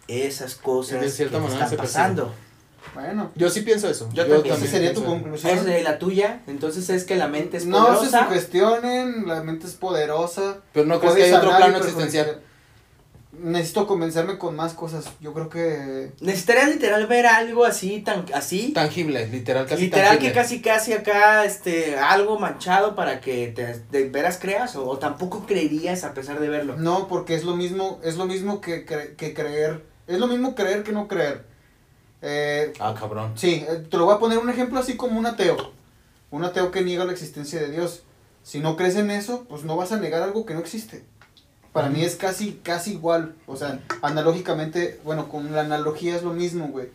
esas cosas De cierta que te están se percibe. Bueno. Yo sí pienso eso. Yo también. Esa sería tu conclusión. Sería la tuya, entonces es que la mente es No se poderosa. sugestionen, la mente es poderosa. Pero no crees que hay otro plano existencial. Necesito convencerme con más cosas. Yo creo que. Necesitarías literal ver algo así, tan así, Tangible, literal, casi literal tangible. que casi casi acá, este, algo manchado para que te de veras creas, o, o tampoco creerías a pesar de verlo. No, porque es lo mismo, es lo mismo que, cre- que creer. Es lo mismo creer que no creer. Eh, Ah, cabrón. sí, eh, te lo voy a poner un ejemplo así como un ateo. Un ateo que niega la existencia de Dios. Si no crees en eso, pues no vas a negar algo que no existe. Para mí es casi, casi igual. O sea, analógicamente, bueno, con la analogía es lo mismo, güey.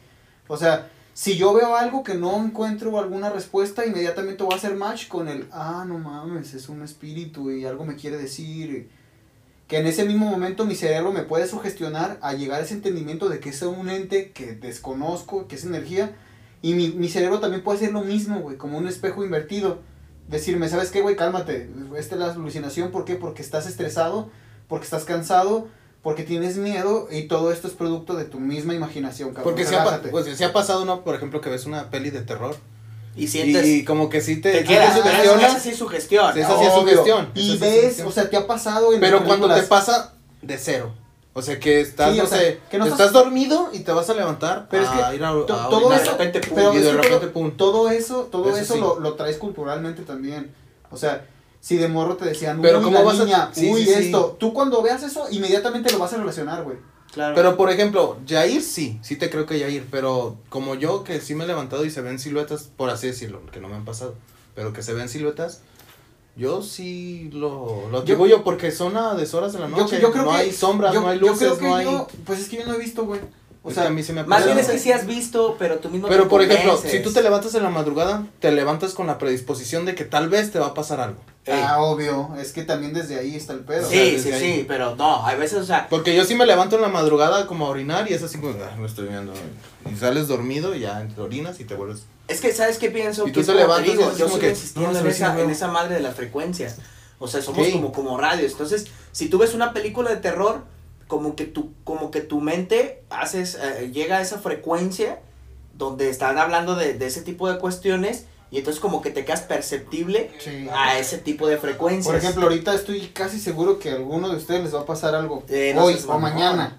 O sea, si yo veo algo que no encuentro alguna respuesta, inmediatamente voy a hacer match con el, ah, no mames, es un espíritu y algo me quiere decir. Que en ese mismo momento mi cerebro me puede sugestionar a llegar a ese entendimiento de que es un ente que desconozco, que es energía. Y mi, mi cerebro también puede hacer lo mismo, güey, como un espejo invertido. Decirme, ¿sabes qué, güey? Cálmate. Esta es la alucinación. ¿Por qué? Porque estás estresado, porque estás cansado, porque tienes miedo y todo esto es producto de tu misma imaginación, cabrón. Porque si ha, pues, si ha pasado, ¿no? Por ejemplo, que ves una peli de terror. Y sientes, Y como que sí te, te pero sugestiona, esa sí es sugestión. Sí, esa sí es Y es ves, sugestión. o sea, te ha pasado en Pero cuando te pasa de cero. O sea, que estás, Sí, o no sea, sé, que no estás, estás- dormido y te vas a levantar Pero es a que ir a, a to- orinar. todo de eso, repente, pum, pero y de eso repente, todo, pum. todo eso, todo Eso eso, sí. lo, lo traes culturalmente también. O sea, si de morro te decían, Pero uy, ¿cómo la vas a- niña, sí, uy, sí, sí. esto, tú cuando veas eso, inmediatamente lo vas a relacionar, güey. Claro. Pero por ejemplo, Jair sí, sí te creo que Jair, pero como yo que sí me he levantado y se ven siluetas, por así decirlo, que no me han pasado, pero que se ven siluetas, yo sí lo, lo atribuyo porque son a deshoras de la Yo- noche, yo creo no que- hay sombras, yo, no hay yo luces, creo que no hay... yo, pues es que yo no he visto, güey. O sea, a mí se me ha Más bien es que sí has visto, pero tú mismo Pero te por ejemplo, si tú te levantas en la madrugada, te levantas con la predisposición de que tal vez te va a pasar algo. Ey. ah, obvio, es que también desde ahí está el pedo. o sea, Sí, sí, ahí. sí, pero no, hay veces, o sea, Porque yo sí me levanto en la madrugada como a orinar y es así como, ah, no estoy viendo. Y sales dormido y ya te orinas y te vuelves. es que, ¿sabes qué pienso? Y tú te levantas y digo, es yo como sigo que, insistiendo no, en, esa, esa madre de la frecuencia. O sea, somos Sí. como, como radios. Entonces, si tú ves una película de terror, como que tu, como que tu mente haces, eh, llega a esa frecuencia donde están hablando de, de ese tipo de cuestiones y entonces como que te quedas perceptible Sí. a ese tipo de frecuencias. Por ejemplo, ahorita estoy casi seguro que a alguno de ustedes les va a pasar algo. Eh, no hoy o mañana.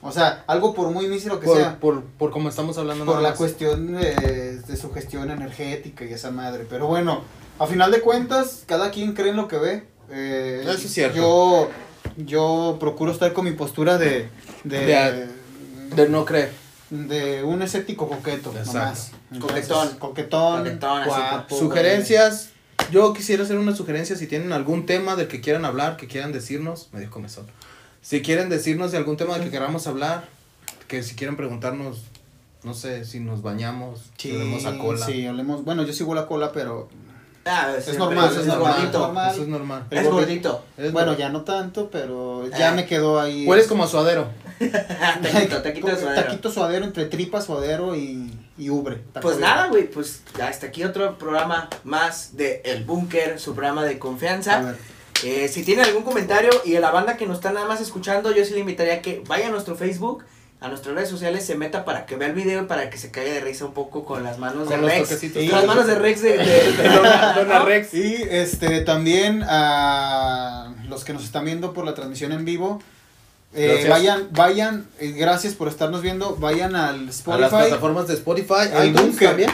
O sea, algo por muy mísero que Por, sea. por, por como estamos hablando Por la más. cuestión de, de su gestión energética y esa madre. Pero bueno, a final de cuentas, cada quien cree en lo que ve. Eh, Eso es cierto. Yo, yo procuro estar con mi postura de, de, De a- De no creer. de un escéptico coqueto. Nomás. Coquetón. Coquetón. Coquetón, guapo, Sugerencias. Yo quisiera hacer una sugerencia si tienen algún tema del que quieran hablar, que quieran decirnos, me dio comezón. Si quieren decirnos de algún tema del que queramos hablar, que si quieren preguntarnos, no sé, si nos bañamos, si Sí, olemos a cola. sí, olemos. Bueno, yo sigo la cola, pero. Ah, Es normal, pero es es normal. gordito. normal. Eso es normal. Es gordito. bueno, ya no tanto, pero ya Ah. me quedó ahí. Hueles como suadero. taquito, taquito de suadero. Taquito suadero entre tripa, suadero y, y ubre. Pues nada, güey, pues hasta aquí otro programa más de El Búnker, su programa de A confianza. ver, Eh, si tienen algún comentario y a la banda que nos está nada más escuchando, yo sí le invitaría a que vaya a nuestro Facebook, a nuestras redes sociales, se meta para que vea el video y para que se caiga de risa un poco con las manos Con de Rex. toquecitos. Con las manos de Rex de, de- de Dona, Dona Rex. Y este también a los que nos están viendo por la transmisión en vivo, eh, vayan, vayan, eh, gracias por estarnos viendo, vayan al A las Spotify. plataformas de Spotify, El iTunes Bunker. también.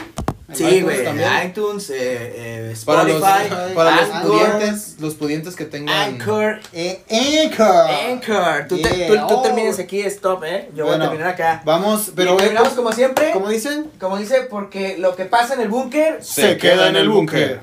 Sí, iTunes güey, también. iTunes, eh, eh, Para los, Spotify, para los Anchor, pudientes, los pudientes que tengan. Anchor, Eh, Anchor. Anchor. Tú, te- Yeah. tú, tú Oh. termines aquí, stop, eh. Yo Bueno, voy a terminar acá. Vamos, pero y terminamos como siempre, ¿cómo dicen? como dice, porque lo que pasa en el búnker Se queda en el búnker.